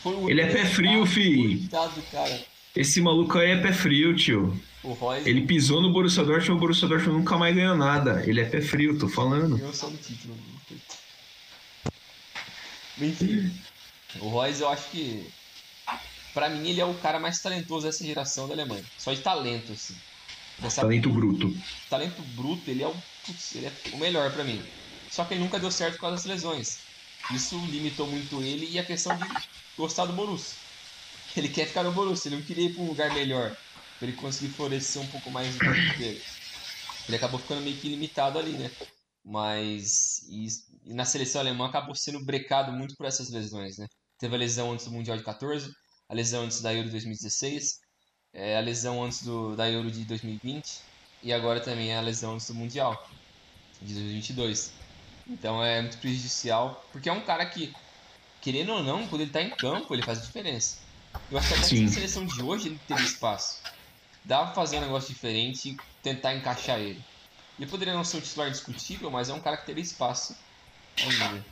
Foi ele é pé frio, fi. Coitado, cara. Esse maluco aí é pé frio, tio. O Royce... Ele pisou no Borussia Dortmund, o Borussia Dortmund nunca mais ganhou nada. Ele é pé frio, tô falando. Eu sou do título. Enfim, o Royce eu acho que. Pra mim, ele é o cara mais talentoso dessa geração da Alemanha. Só de talento, assim. Dessa talento bruto. Talento bruto, ele é o, putz, ele é o melhor para mim. Só que ele nunca deu certo por causa das lesões. Isso limitou muito ele e a questão de gostar do Borussia. Ele quer ficar no Borussia, ele não queria ir pra um lugar melhor. Pra ele conseguir florescer um pouco mais no tempo dele. Ele acabou ficando meio que limitado ali, né? Mas e, e na seleção alemã acabou sendo brecado muito por essas lesões, né? Teve a lesão antes do Mundial de 14, a lesão antes da Euro de 2016, é, a lesão antes do, da Euro de 2020 e agora também a lesão antes do Mundial de 2022. Então é muito prejudicial, porque é um cara que, querendo ou não, quando ele está em campo, ele faz a diferença. Eu acho que até na seleção de hoje ele teve espaço. Dá pra fazer um negócio diferente e tentar encaixar ele. Ele poderia não ser um titular discutível, mas é um cara que teria espaço ainda.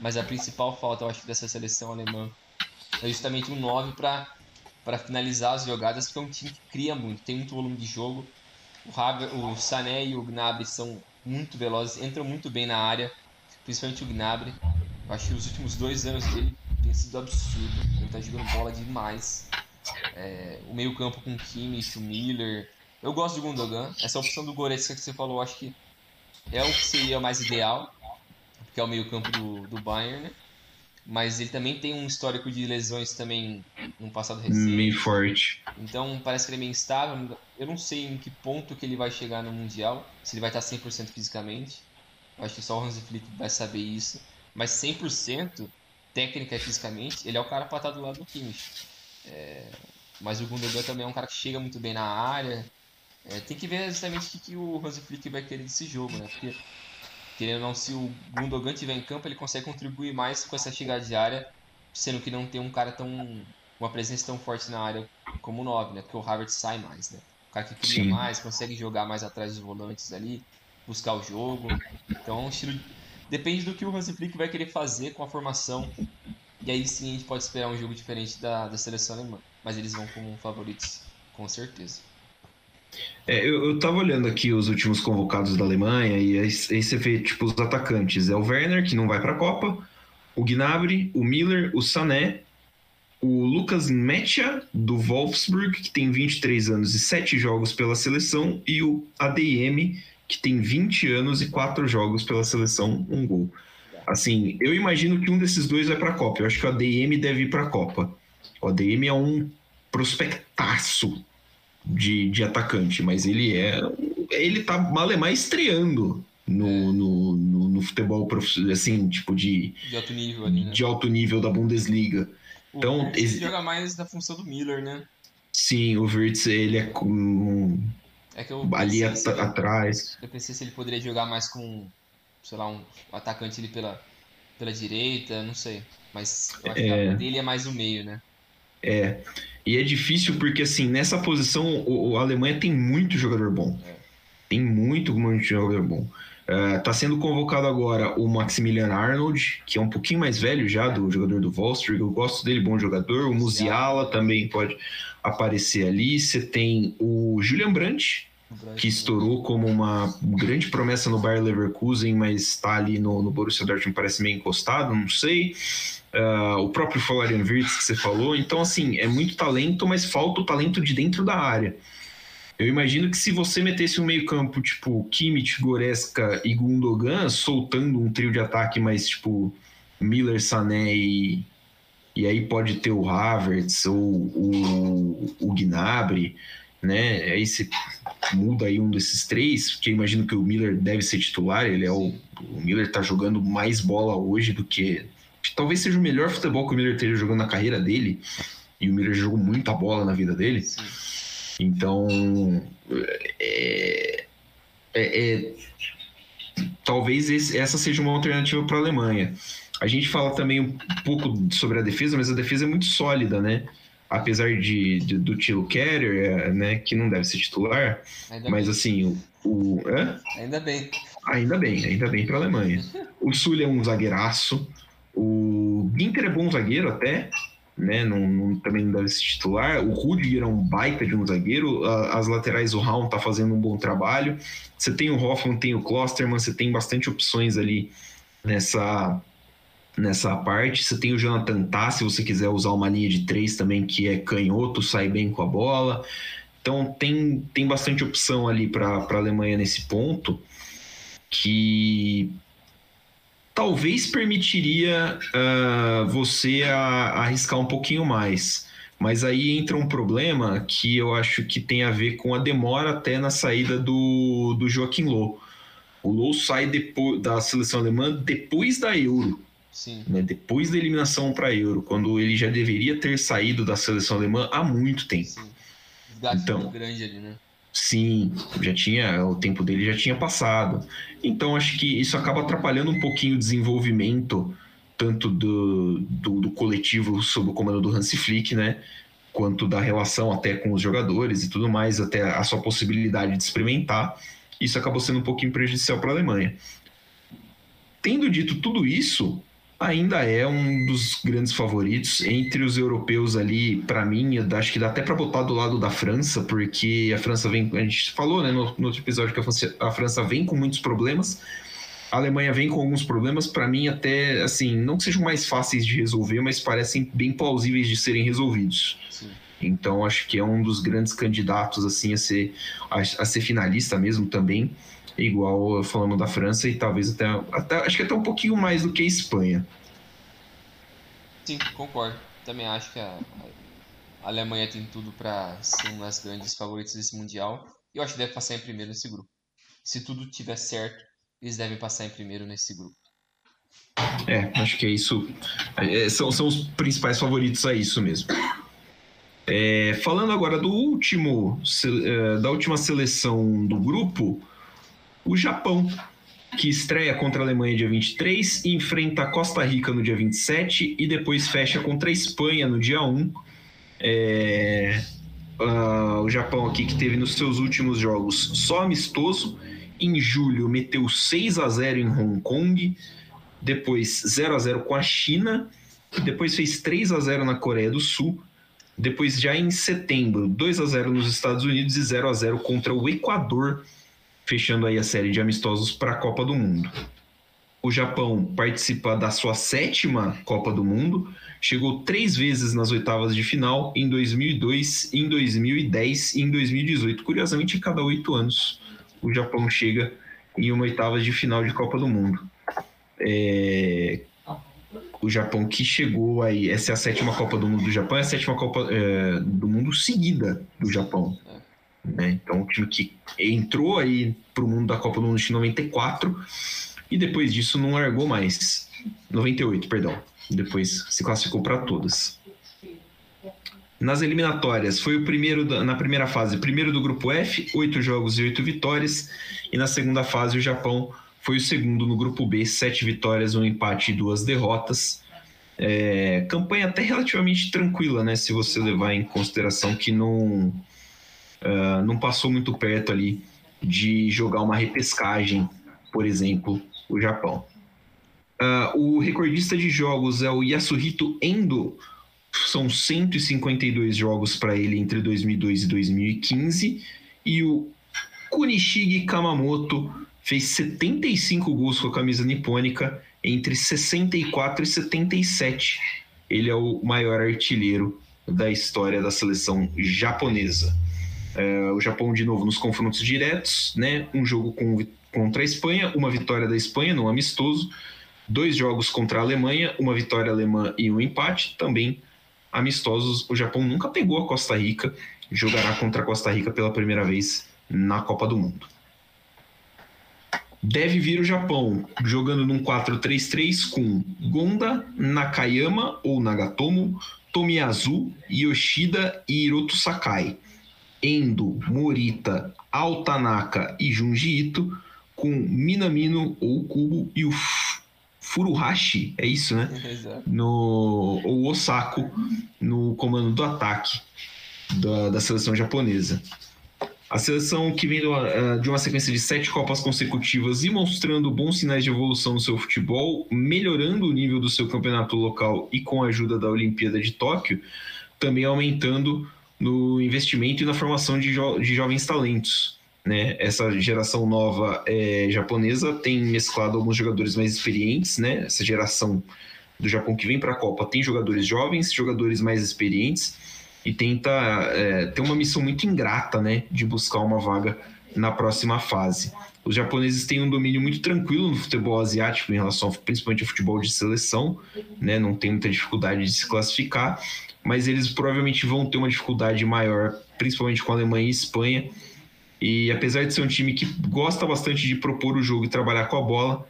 Mas a principal falta, eu acho, dessa seleção alemã é justamente um 9 para finalizar as jogadas, porque é um time que cria muito, tem muito volume de jogo. O, Haber, o Sané e o Gnabry são muito velozes, entram muito bem na área, principalmente o Gnabry. Eu acho que os últimos dois anos dele tem sido absurdo, ele está jogando bola demais. É, o meio campo com Kimmich, o Miller, eu gosto de Gundogan. Essa opção do Goretzka que você falou, acho que é o que seria mais ideal, porque é o meio-campo do, do Bayern, né? Mas ele também tem um histórico de lesões também no passado recente. Meio forte. Então parece que ele é meio instável. Eu não sei em que ponto que ele vai chegar no Mundial, se ele vai estar 100% fisicamente. Eu acho que só o Hansi Flick vai saber isso. Mas 100% técnica e fisicamente, ele é o cara para estar do lado do Kimmich. É... Mas o Gundogan também é um cara que chega muito bem na área, é, tem que ver exatamente o que, que o Hansi Flick vai querer desse jogo, né? Porque, querendo ou não, se o Gundogan estiver em campo, ele consegue contribuir mais com essa chegada de área, sendo que não tem um cara tão. uma presença tão forte na área como o 9, né? Porque o Havertz sai mais, né? O cara que cria Sim. mais, consegue jogar mais atrás dos volantes ali, buscar o jogo. Então é um estilo. Depende do que o Hansi Flick vai querer fazer com a formação. E aí sim a gente pode esperar um jogo diferente da, da seleção alemã. Mas eles vão como favoritos, com certeza. É, eu, eu tava olhando aqui os últimos convocados da Alemanha e aí, aí você vê, tipo, os atacantes. É o Werner, que não vai pra Copa, o Gnabry, o Miller, o Sané, o Lucas Metia, do Wolfsburg, que tem 23 anos e 7 jogos pela seleção, e o ADM, que tem 20 anos e 4 jogos pela seleção, um gol. Assim, eu imagino que um desses dois vai pra Copa. Eu acho que o ADM deve ir pra Copa. O ADM é um prospectaço de, de atacante, mas ele é. Ele tá malemar estreando no, é. no, no, no, futebol profissional, assim, tipo de. De alto nível ali, né? De alto nível da Bundesliga. O então, ele joga mais na função do Miller, né? Sim, o Wirtz, ele é com. É que eu ali at- ele- atrás. Eu pensei se ele poderia jogar mais com, sei lá, um atacante ali pela, pela direita, não sei. Mas eu acho que É. a dele é mais o meio, né? É. E é difícil porque, assim, nessa posição, o, a Alemanha tem muito jogador bom. É. Tem muito, muito jogador bom. É, tá sendo convocado agora o Maximilian Arnold, que é um pouquinho mais velho já, do jogador do Wolfsburg. Eu gosto dele, bom jogador. O Musiala também pode aparecer ali. Você tem o Julian Brandt, que estourou como uma grande promessa no Bayer Leverkusen, mas está ali no, no Borussia Dortmund, parece meio encostado, não sei. Ah, o próprio Florian Wirtz que você falou. Então, assim, é muito talento, mas falta o talento de dentro da área. Eu imagino que se você metesse um meio campo, tipo, Kimmich, Goreska e Gundogan, soltando um trio de ataque mais, tipo, Miller, Sané e... E aí pode ter o Havertz ou o, o Gnabry, né? Aí você muda aí um desses três, porque eu imagino que o Miller deve ser titular, ele é o, o Miller tá jogando mais bola hoje do que talvez seja o melhor futebol que o Miller esteja jogando na carreira dele, e o Miller jogou muita bola na vida dele. Sim. Então, é, é- é- talvez esse- essa seja uma alternativa para a Alemanha. A gente fala também um pouco sobre a defesa, mas a defesa é muito sólida, né? Apesar de, de- do Tilo Keller, é, né, que não deve ser titular, Ainda mas bem. assim, o, o-? Ainda bem. ainda bem, ainda bem para a Alemanha. O Sully é um zagueiraço, o Ginter é bom zagueiro até, né? Não, não- também não deve ser titular. O Rudiger é um baita de um zagueiro. As laterais, o Raum tá fazendo um bom trabalho. Você tem o Hoffman, tem o Klosterman, você tem bastante opções ali nessa nessa parte. Você tem o Jonathan Tah, se você quiser usar uma linha de três também, que é canhoto, sai bem com a bola. Então tem, tem bastante opção ali para a Alemanha nesse ponto que talvez permitiria ah, você a- arriscar um pouquinho mais. Mas aí entra um problema que eu acho que tem a ver com a demora até na saída do, do Joaquim Low. O Low sai depois da seleção alemã depois da Euro, Sim. né? depois da eliminação para a Euro, quando ele já deveria ter saído da seleção alemã há muito tempo. Sim. Desgaste Então. muito grande ali, né? Sim, já tinha, o tempo dele já tinha passado. Então acho que isso acaba atrapalhando um pouquinho o desenvolvimento tanto do, do, do coletivo sob o comando do Hansi Flick, né? Quanto da relação até com os jogadores e tudo mais, até a sua possibilidade de experimentar. Isso acabou sendo um pouquinho prejudicial para a Alemanha. Tendo dito tudo isso, ainda é um dos grandes favoritos entre os europeus ali, para mim, acho que dá até para botar do lado da França, porque a França vem, a gente falou, né, no, no outro episódio que a França, a França vem com muitos problemas, a Alemanha vem com alguns problemas, para mim até, assim, não que sejam mais fáceis de resolver, mas parecem bem plausíveis de serem resolvidos. Sim. Então acho que é um dos grandes candidatos assim a ser a, a ser finalista mesmo também, igual falando da França e talvez até, até acho que até um pouquinho mais do que a Espanha. Sim, concordo. Também acho que a, a Alemanha tem tudo para ser uma das grandes favoritas desse Mundial. E eu acho que deve passar em primeiro nesse grupo. Se tudo tiver certo, eles devem passar em primeiro nesse grupo. É, acho que é isso. É, são, são os principais favoritos a isso mesmo. É, falando agora do último, é, da última seleção do grupo, o Japão, que estreia contra a Alemanha dia 23, enfrenta a Costa Rica no dia 27 e depois fecha contra a Espanha no dia 1. É, ah, o Japão aqui que teve nos seus últimos jogos só amistoso. Em julho meteu 6 a 0 em Hong Kong, depois 0 a 0 com a China, depois fez 3 a 0 na Coreia do Sul, depois já em setembro 2 a 0 nos Estados Unidos e 0 a 0 contra o Equador, fechando aí a série de amistosos para a Copa do Mundo. O Japão participa da sua sétima Copa do Mundo, chegou três vezes nas oitavas de final em 2002, em 2010 e em 2018. Curiosamente, cada oito anos o Japão chega em uma oitava de final de Copa do Mundo. É, O Japão que chegou aí, essa é a sétima Copa do Mundo do Japão, é a sétima Copa é, do Mundo seguida do Japão. Né? Então, o time que entrou aí pro mundo da Copa do Mundo de 94 e depois disso não largou mais. 98, perdão. Depois se classificou para todas. Nas eliminatórias, foi o primeiro da, na primeira fase, primeiro do grupo F, oito jogos e oito vitórias. E na segunda fase, o Japão foi o segundo no grupo B, sete vitórias, um empate e duas derrotas. É, campanha até relativamente tranquila, né? Se você levar em consideração que não, uh, não passou muito perto ali de jogar uma repescagem, por exemplo, o Japão. Uh, o recordista de jogos é o Yasuhito Endo, são 152 jogos para ele entre 2002 e 2015. E o Kunishige Kamamoto fez 75 gols com a camisa nipônica entre 64 e 77. Ele é o maior artilheiro da história da seleção japonesa. É, o Japão, de novo, nos confrontos diretos, né? Um jogo com, contra a Espanha, uma vitória da Espanha no amistoso, dois jogos contra a Alemanha, uma vitória alemã e um empate, também amistosos. O Japão nunca pegou a Costa Rica, jogará contra a Costa Rica pela primeira vez na Copa do Mundo. Deve vir o Japão jogando num 4-3-3 com Gonda, Nakayama ou Nagatomo, Tomiyasu, Yoshida e Hiroto Sakai. Endo, Morita, Altanaka e Junji Ito, com Minamino ou Kubo e o Furuhashi, é isso, né? No, ou Osako no comando do ataque da, da seleção japonesa. A seleção que vem uh, de uma sequência de sete Copas consecutivas e mostrando bons sinais de evolução no seu futebol, melhorando o nível do seu campeonato local e com a ajuda da Olimpíada de Tóquio, também aumentando no investimento e na formação de, jo de jovens talentos. Né? Essa geração nova é, japonesa tem mesclado alguns jogadores mais experientes, né? Essa geração do Japão que vem para a Copa tem jogadores jovens, jogadores mais experientes e tenta é, ter uma missão muito ingrata, né? De buscar uma vaga na próxima fase. Os japoneses têm um domínio muito tranquilo no futebol asiático em relação principalmente ao futebol de seleção, né? Não tem muita dificuldade de se classificar, mas eles provavelmente vão ter uma dificuldade maior, principalmente com a Alemanha e Espanha e apesar de ser um time que gosta bastante de propor o jogo e trabalhar com a bola,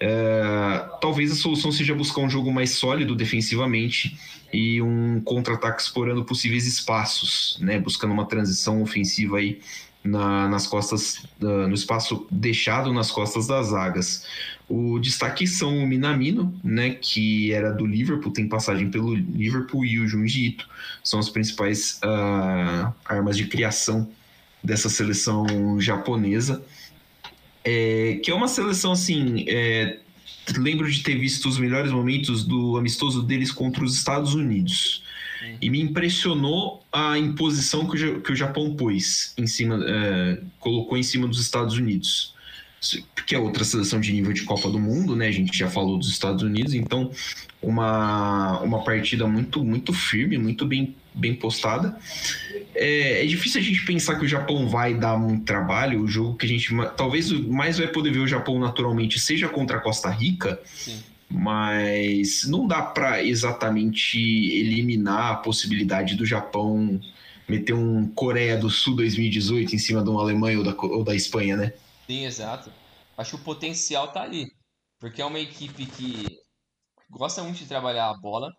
é, talvez a solução seja buscar um jogo mais sólido defensivamente e um contra-ataque explorando possíveis espaços, né? buscando uma transição ofensiva aí na, nas costas, no espaço deixado nas costas das zagas. O destaque são o Minamino, né, que era do Liverpool, tem passagem pelo Liverpool, e o Junji Ito, são as principais uh, armas de criação dessa seleção japonesa, é, que é uma seleção assim. É, lembro de ter visto os melhores momentos do amistoso deles contra os Estados Unidos. Uhum. E me impressionou a imposição que o, que o Japão pôs em cima, é, colocou em cima dos Estados Unidos que é outra seleção de nível de Copa do Mundo, né? A gente já falou dos Estados Unidos, então uma, uma partida muito muito firme, muito bem, bem postada. É, é difícil a gente pensar que o Japão vai dar muito trabalho. O jogo que a gente talvez mais vai poder ver o Japão naturalmente seja contra a Costa Rica. Sim. Mas não dá para exatamente eliminar a possibilidade do Japão meter um Coreia do Sul 2018 em cima de uma Alemanha ou da, ou da Espanha, né? Sim, exato. Acho que o potencial tá ali. Porque é uma equipe que gosta muito de trabalhar a bola,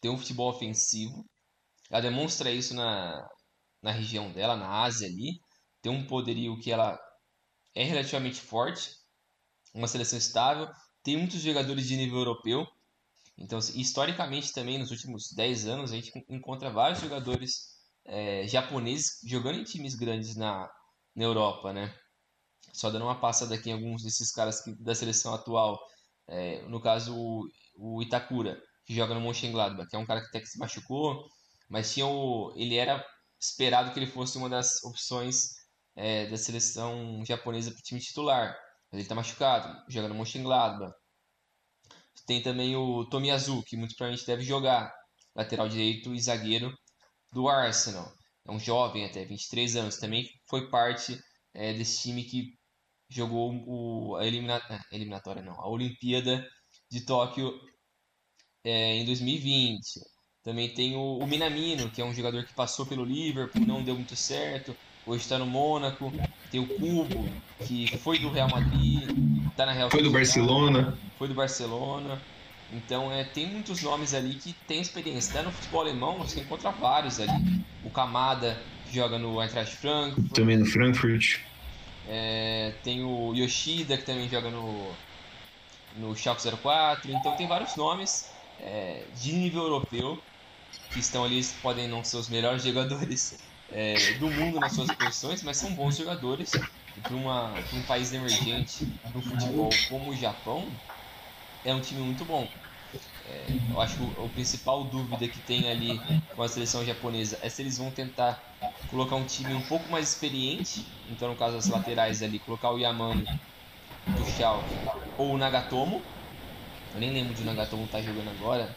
tem um futebol ofensivo. Ela demonstra isso na, na região dela, na Ásia ali. Tem um poderio que ela é relativamente forte, uma seleção estável, tem muitos jogadores de nível europeu. Então, assim, historicamente também, nos últimos 10 anos, a gente encontra vários jogadores é, japoneses jogando em times grandes na, na Europa, né? Só dando uma passada aqui em alguns desses caras que, da seleção atual. É, no caso, o, o, Itakura, que joga no Mönchengladbach, que é um cara que até que se machucou, mas tinha o, ele era esperado que ele fosse uma das opções é, da seleção japonesa para o time titular. Mas ele está machucado, joga no Mönchengladbach. Tem também o Tomiyasu, que muito provavelmente deve jogar, lateral direito e zagueiro do Arsenal. É um jovem até, 23 anos. Também foi parte é, desse time que jogou o, a elimina, é, eliminatória, não, a Olimpíada de Tóquio é, em 2020. Também tem o, o, Minamino, que é um jogador que passou pelo Liverpool, não deu muito certo, hoje está no Mônaco. Tem o Cubo, que foi do Real Madrid, está na Real Foi do Barcelona. Foi do Barcelona. Então é, tem muitos nomes ali que tem experiência. Até no futebol alemão você encontra vários ali. O Kamada, que joga no Eintracht Frankfurt. Também no Frankfurt. É, tem o Yoshida, que também joga no, no Schalke 04. Então tem vários nomes é, de nível europeu que estão ali, podem não ser os melhores jogadores é, do mundo nas suas posições, mas são bons jogadores. Para um país emergente no futebol como o Japão, é um time muito bom. É, eu acho que o, a principal dúvida que tem ali com a seleção japonesa é se eles vão tentar colocar um time um pouco mais experiente. Então, no caso das laterais ali, colocar o Yamano do Schalke ou o Nagatomo. Eu nem lembro de o Nagatomo tá jogando agora.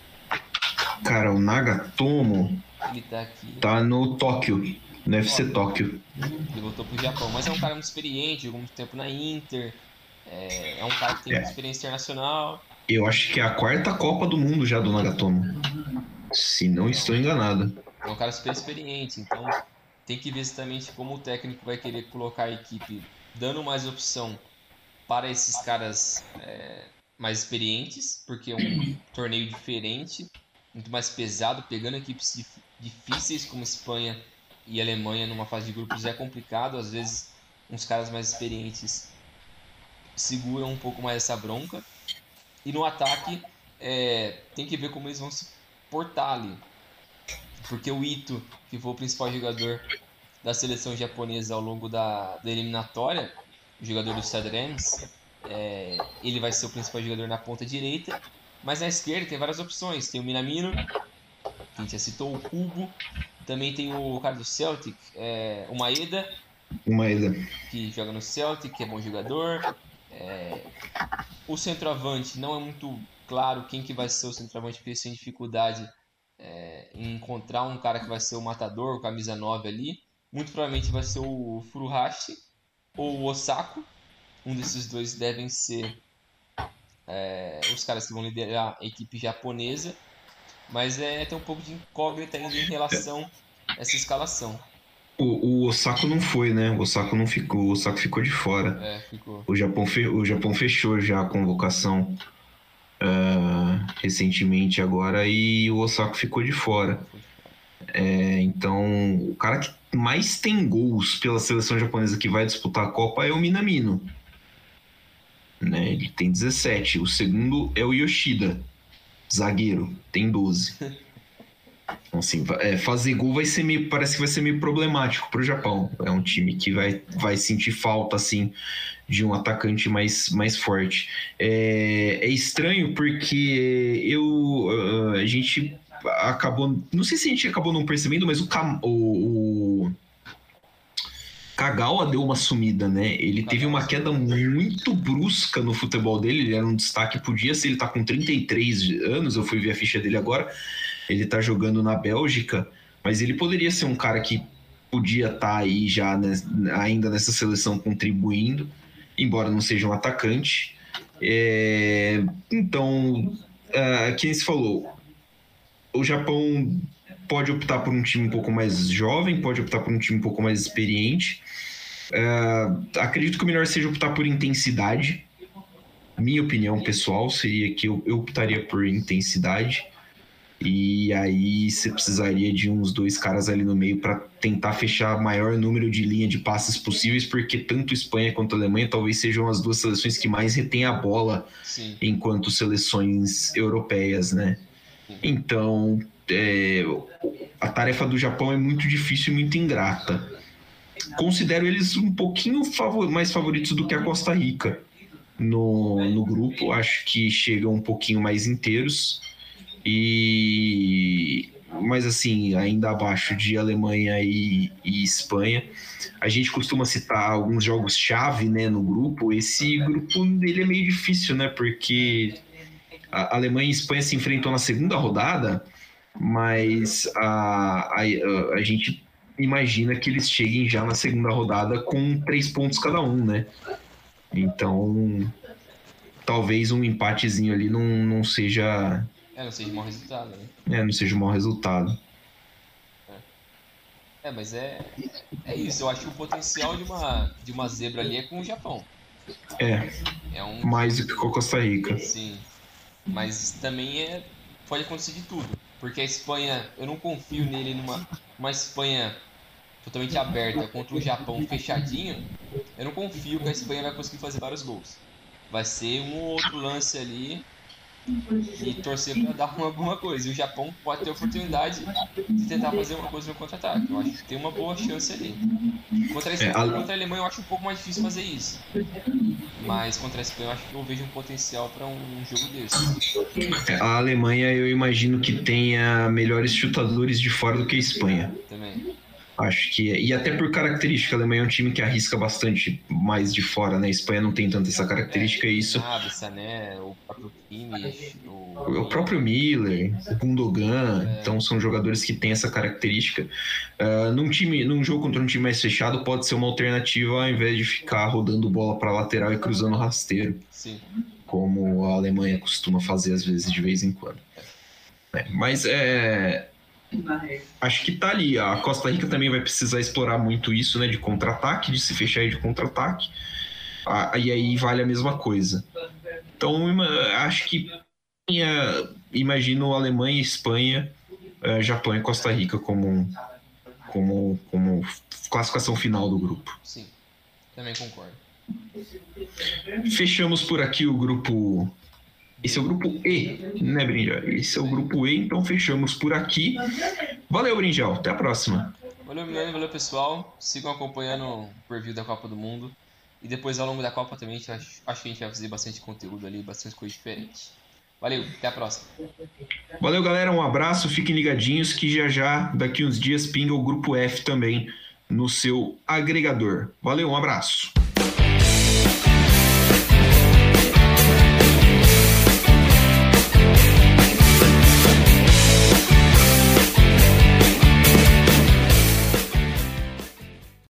Cara, o Nagatomo Ele tá aqui. tá no Tóquio, no FC Tóquio. Ele voltou pro Japão, mas é um cara muito experiente, jogou muito tempo na Inter. É, é um cara que tem muita experiência internacional. Eu acho que é a quarta Copa do Mundo já do Nagatomo. Se não estou enganado. É um cara super experiente, então tem que ver exatamente como o técnico vai querer colocar a equipe, dando mais opção para esses caras é, mais experientes, porque é um torneio diferente, muito mais pesado, pegando equipes dif- difíceis como Espanha e Alemanha numa fase de grupos é complicado, às vezes uns caras mais experientes seguram um pouco mais essa bronca. E no ataque é, tem que ver como eles vão se portar ali. Porque o Ito, que foi o principal jogador da seleção japonesa ao longo da, da eliminatória, o jogador do Stade Reims, é, ele vai ser o principal jogador na ponta direita. Mas na esquerda tem várias opções. Tem o Minamino, que a gente já citou, o Kubo. Também tem o cara do Celtic, é, o Maeda, Uma ida. que joga no Celtic, que é bom jogador. É, o centroavante não é muito claro quem que vai ser o centroavante, porque eles têm dificuldade é, em encontrar um cara que vai ser o matador, o camisa 9 ali. Muito provavelmente vai ser o Furuhashi ou o Osako. Um desses dois devem ser é, os caras que vão liderar a equipe japonesa. Mas é, tem um pouco de incógnita ainda em relação a essa escalação. O, o Osako não foi, né? O Osako não ficou. O Osako ficou de fora. É, ficou. O Japão, fe- o Japão fechou já a convocação ah, recentemente agora e o Osako ficou de fora. É, então, o cara que mais tem gols pela seleção japonesa que vai disputar a Copa é o Minamino. Né? Ele tem 17. O segundo é o Yoshida, zagueiro, tem 12. Então, assim, é, fazer gol vai ser meio, parece que vai ser meio problemático para o Japão. É um time que vai, vai sentir falta assim de um atacante mais, mais forte. É, é estranho porque eu ah, a gente acabou, não sei se a gente acabou não percebendo, mas o, Kam- o, o Kagawa deu uma sumida, né? Ele teve uma queda muito brusca no futebol dele, ele era um destaque, podia ser, ele tá com 33 anos, eu fui ver a ficha dele agora, ele tá jogando na Bélgica, mas ele poderia ser um cara que podia estar aí já né, ainda nessa seleção contribuindo, embora não seja um atacante. É, então, uh, quem se falou, o Japão pode optar por um time um pouco mais jovem, pode optar por um time um pouco mais experiente. Uh, acredito que o melhor seja optar por intensidade. Minha opinião pessoal seria que eu, eu optaria por intensidade. E aí você precisaria de uns dois caras ali no meio para tentar fechar o maior número de linha de passes possíveis, porque tanto Espanha quanto Alemanha talvez sejam as duas seleções que mais retêm a bola Sim. enquanto seleções europeias, né? Então, é, a tarefa do Japão é muito difícil e muito ingrata. Considero eles um pouquinho favor- mais favoritos do que a Costa Rica no, no grupo. Acho que chegam um pouquinho mais inteiros. E mas assim, ainda abaixo de Alemanha e, e Espanha. A gente costuma citar alguns jogos-chave né, no grupo. Esse grupo dele é meio difícil, né? Porque a Alemanha e Espanha se enfrentam na segunda rodada, mas a, a, a gente imagina que eles cheguem já na segunda rodada com três pontos cada um, né? Então, talvez um empatezinho ali não, não seja É, não seja mau resultado, né? é, não seja um mau resultado. É, mas é, é isso. Eu acho que o potencial de uma, de uma zebra ali é com o Japão. É, É um. mais do que com a Costa Rica. Sim. Mas também é, pode acontecer de tudo. Porque a Espanha, eu não confio nele numa uma Espanha totalmente aberta contra o Japão fechadinho. Eu não confio que a Espanha vai conseguir fazer vários gols. Vai ser um outro lance ali e torcer para dar uma, alguma coisa. E o Japão pode ter a oportunidade de tentar fazer uma coisa no contra-ataque. Eu acho que tem uma boa chance ali. Contra a, Espanha, é, a... contra a Alemanha eu acho um pouco mais difícil fazer isso. Mas contra a Espanha eu acho que eu vejo um potencial para um, um jogo desse. É, a Alemanha eu imagino que tenha melhores chutadores de fora do que a Espanha. Também. Acho que. E até por característica, a Alemanha é um time que arrisca bastante mais de fora, né? A Espanha não tem tanto essa característica é, isso. Ah, Sané, o próprio Kimmich, o... o próprio Miller, o Gundogan, é. então são jogadores que têm essa característica. Uh, num time, num jogo contra um time mais fechado, pode ser uma alternativa ao invés de ficar rodando bola para lateral e cruzando rasteiro. Sim. Como a Alemanha costuma fazer às vezes de vez em quando. É, mas é Acho que tá ali. A Costa Rica também vai precisar explorar muito isso, né? De contra-ataque, de se fechar de contra-ataque. Ah, e aí vale a mesma coisa. Então, acho que imagino Alemanha, Espanha, eh, Japão e Costa Rica como, como, como classificação final do grupo. Sim, também concordo. Fechamos por aqui o grupo esse é o grupo E, né, Brinjal? Esse é o grupo E, então fechamos por aqui. Valeu, Brinjal. Até a próxima. Valeu, Milene. Valeu, pessoal. Sigam acompanhando o preview da Copa do Mundo. E depois, ao longo da Copa, também, acho, acho que a gente vai fazer bastante conteúdo ali, bastante coisa diferente. Valeu, até a próxima. Valeu, galera. Um abraço. Fiquem ligadinhos que já já, daqui uns dias, pinga o grupo F também no seu agregador. Valeu, um abraço.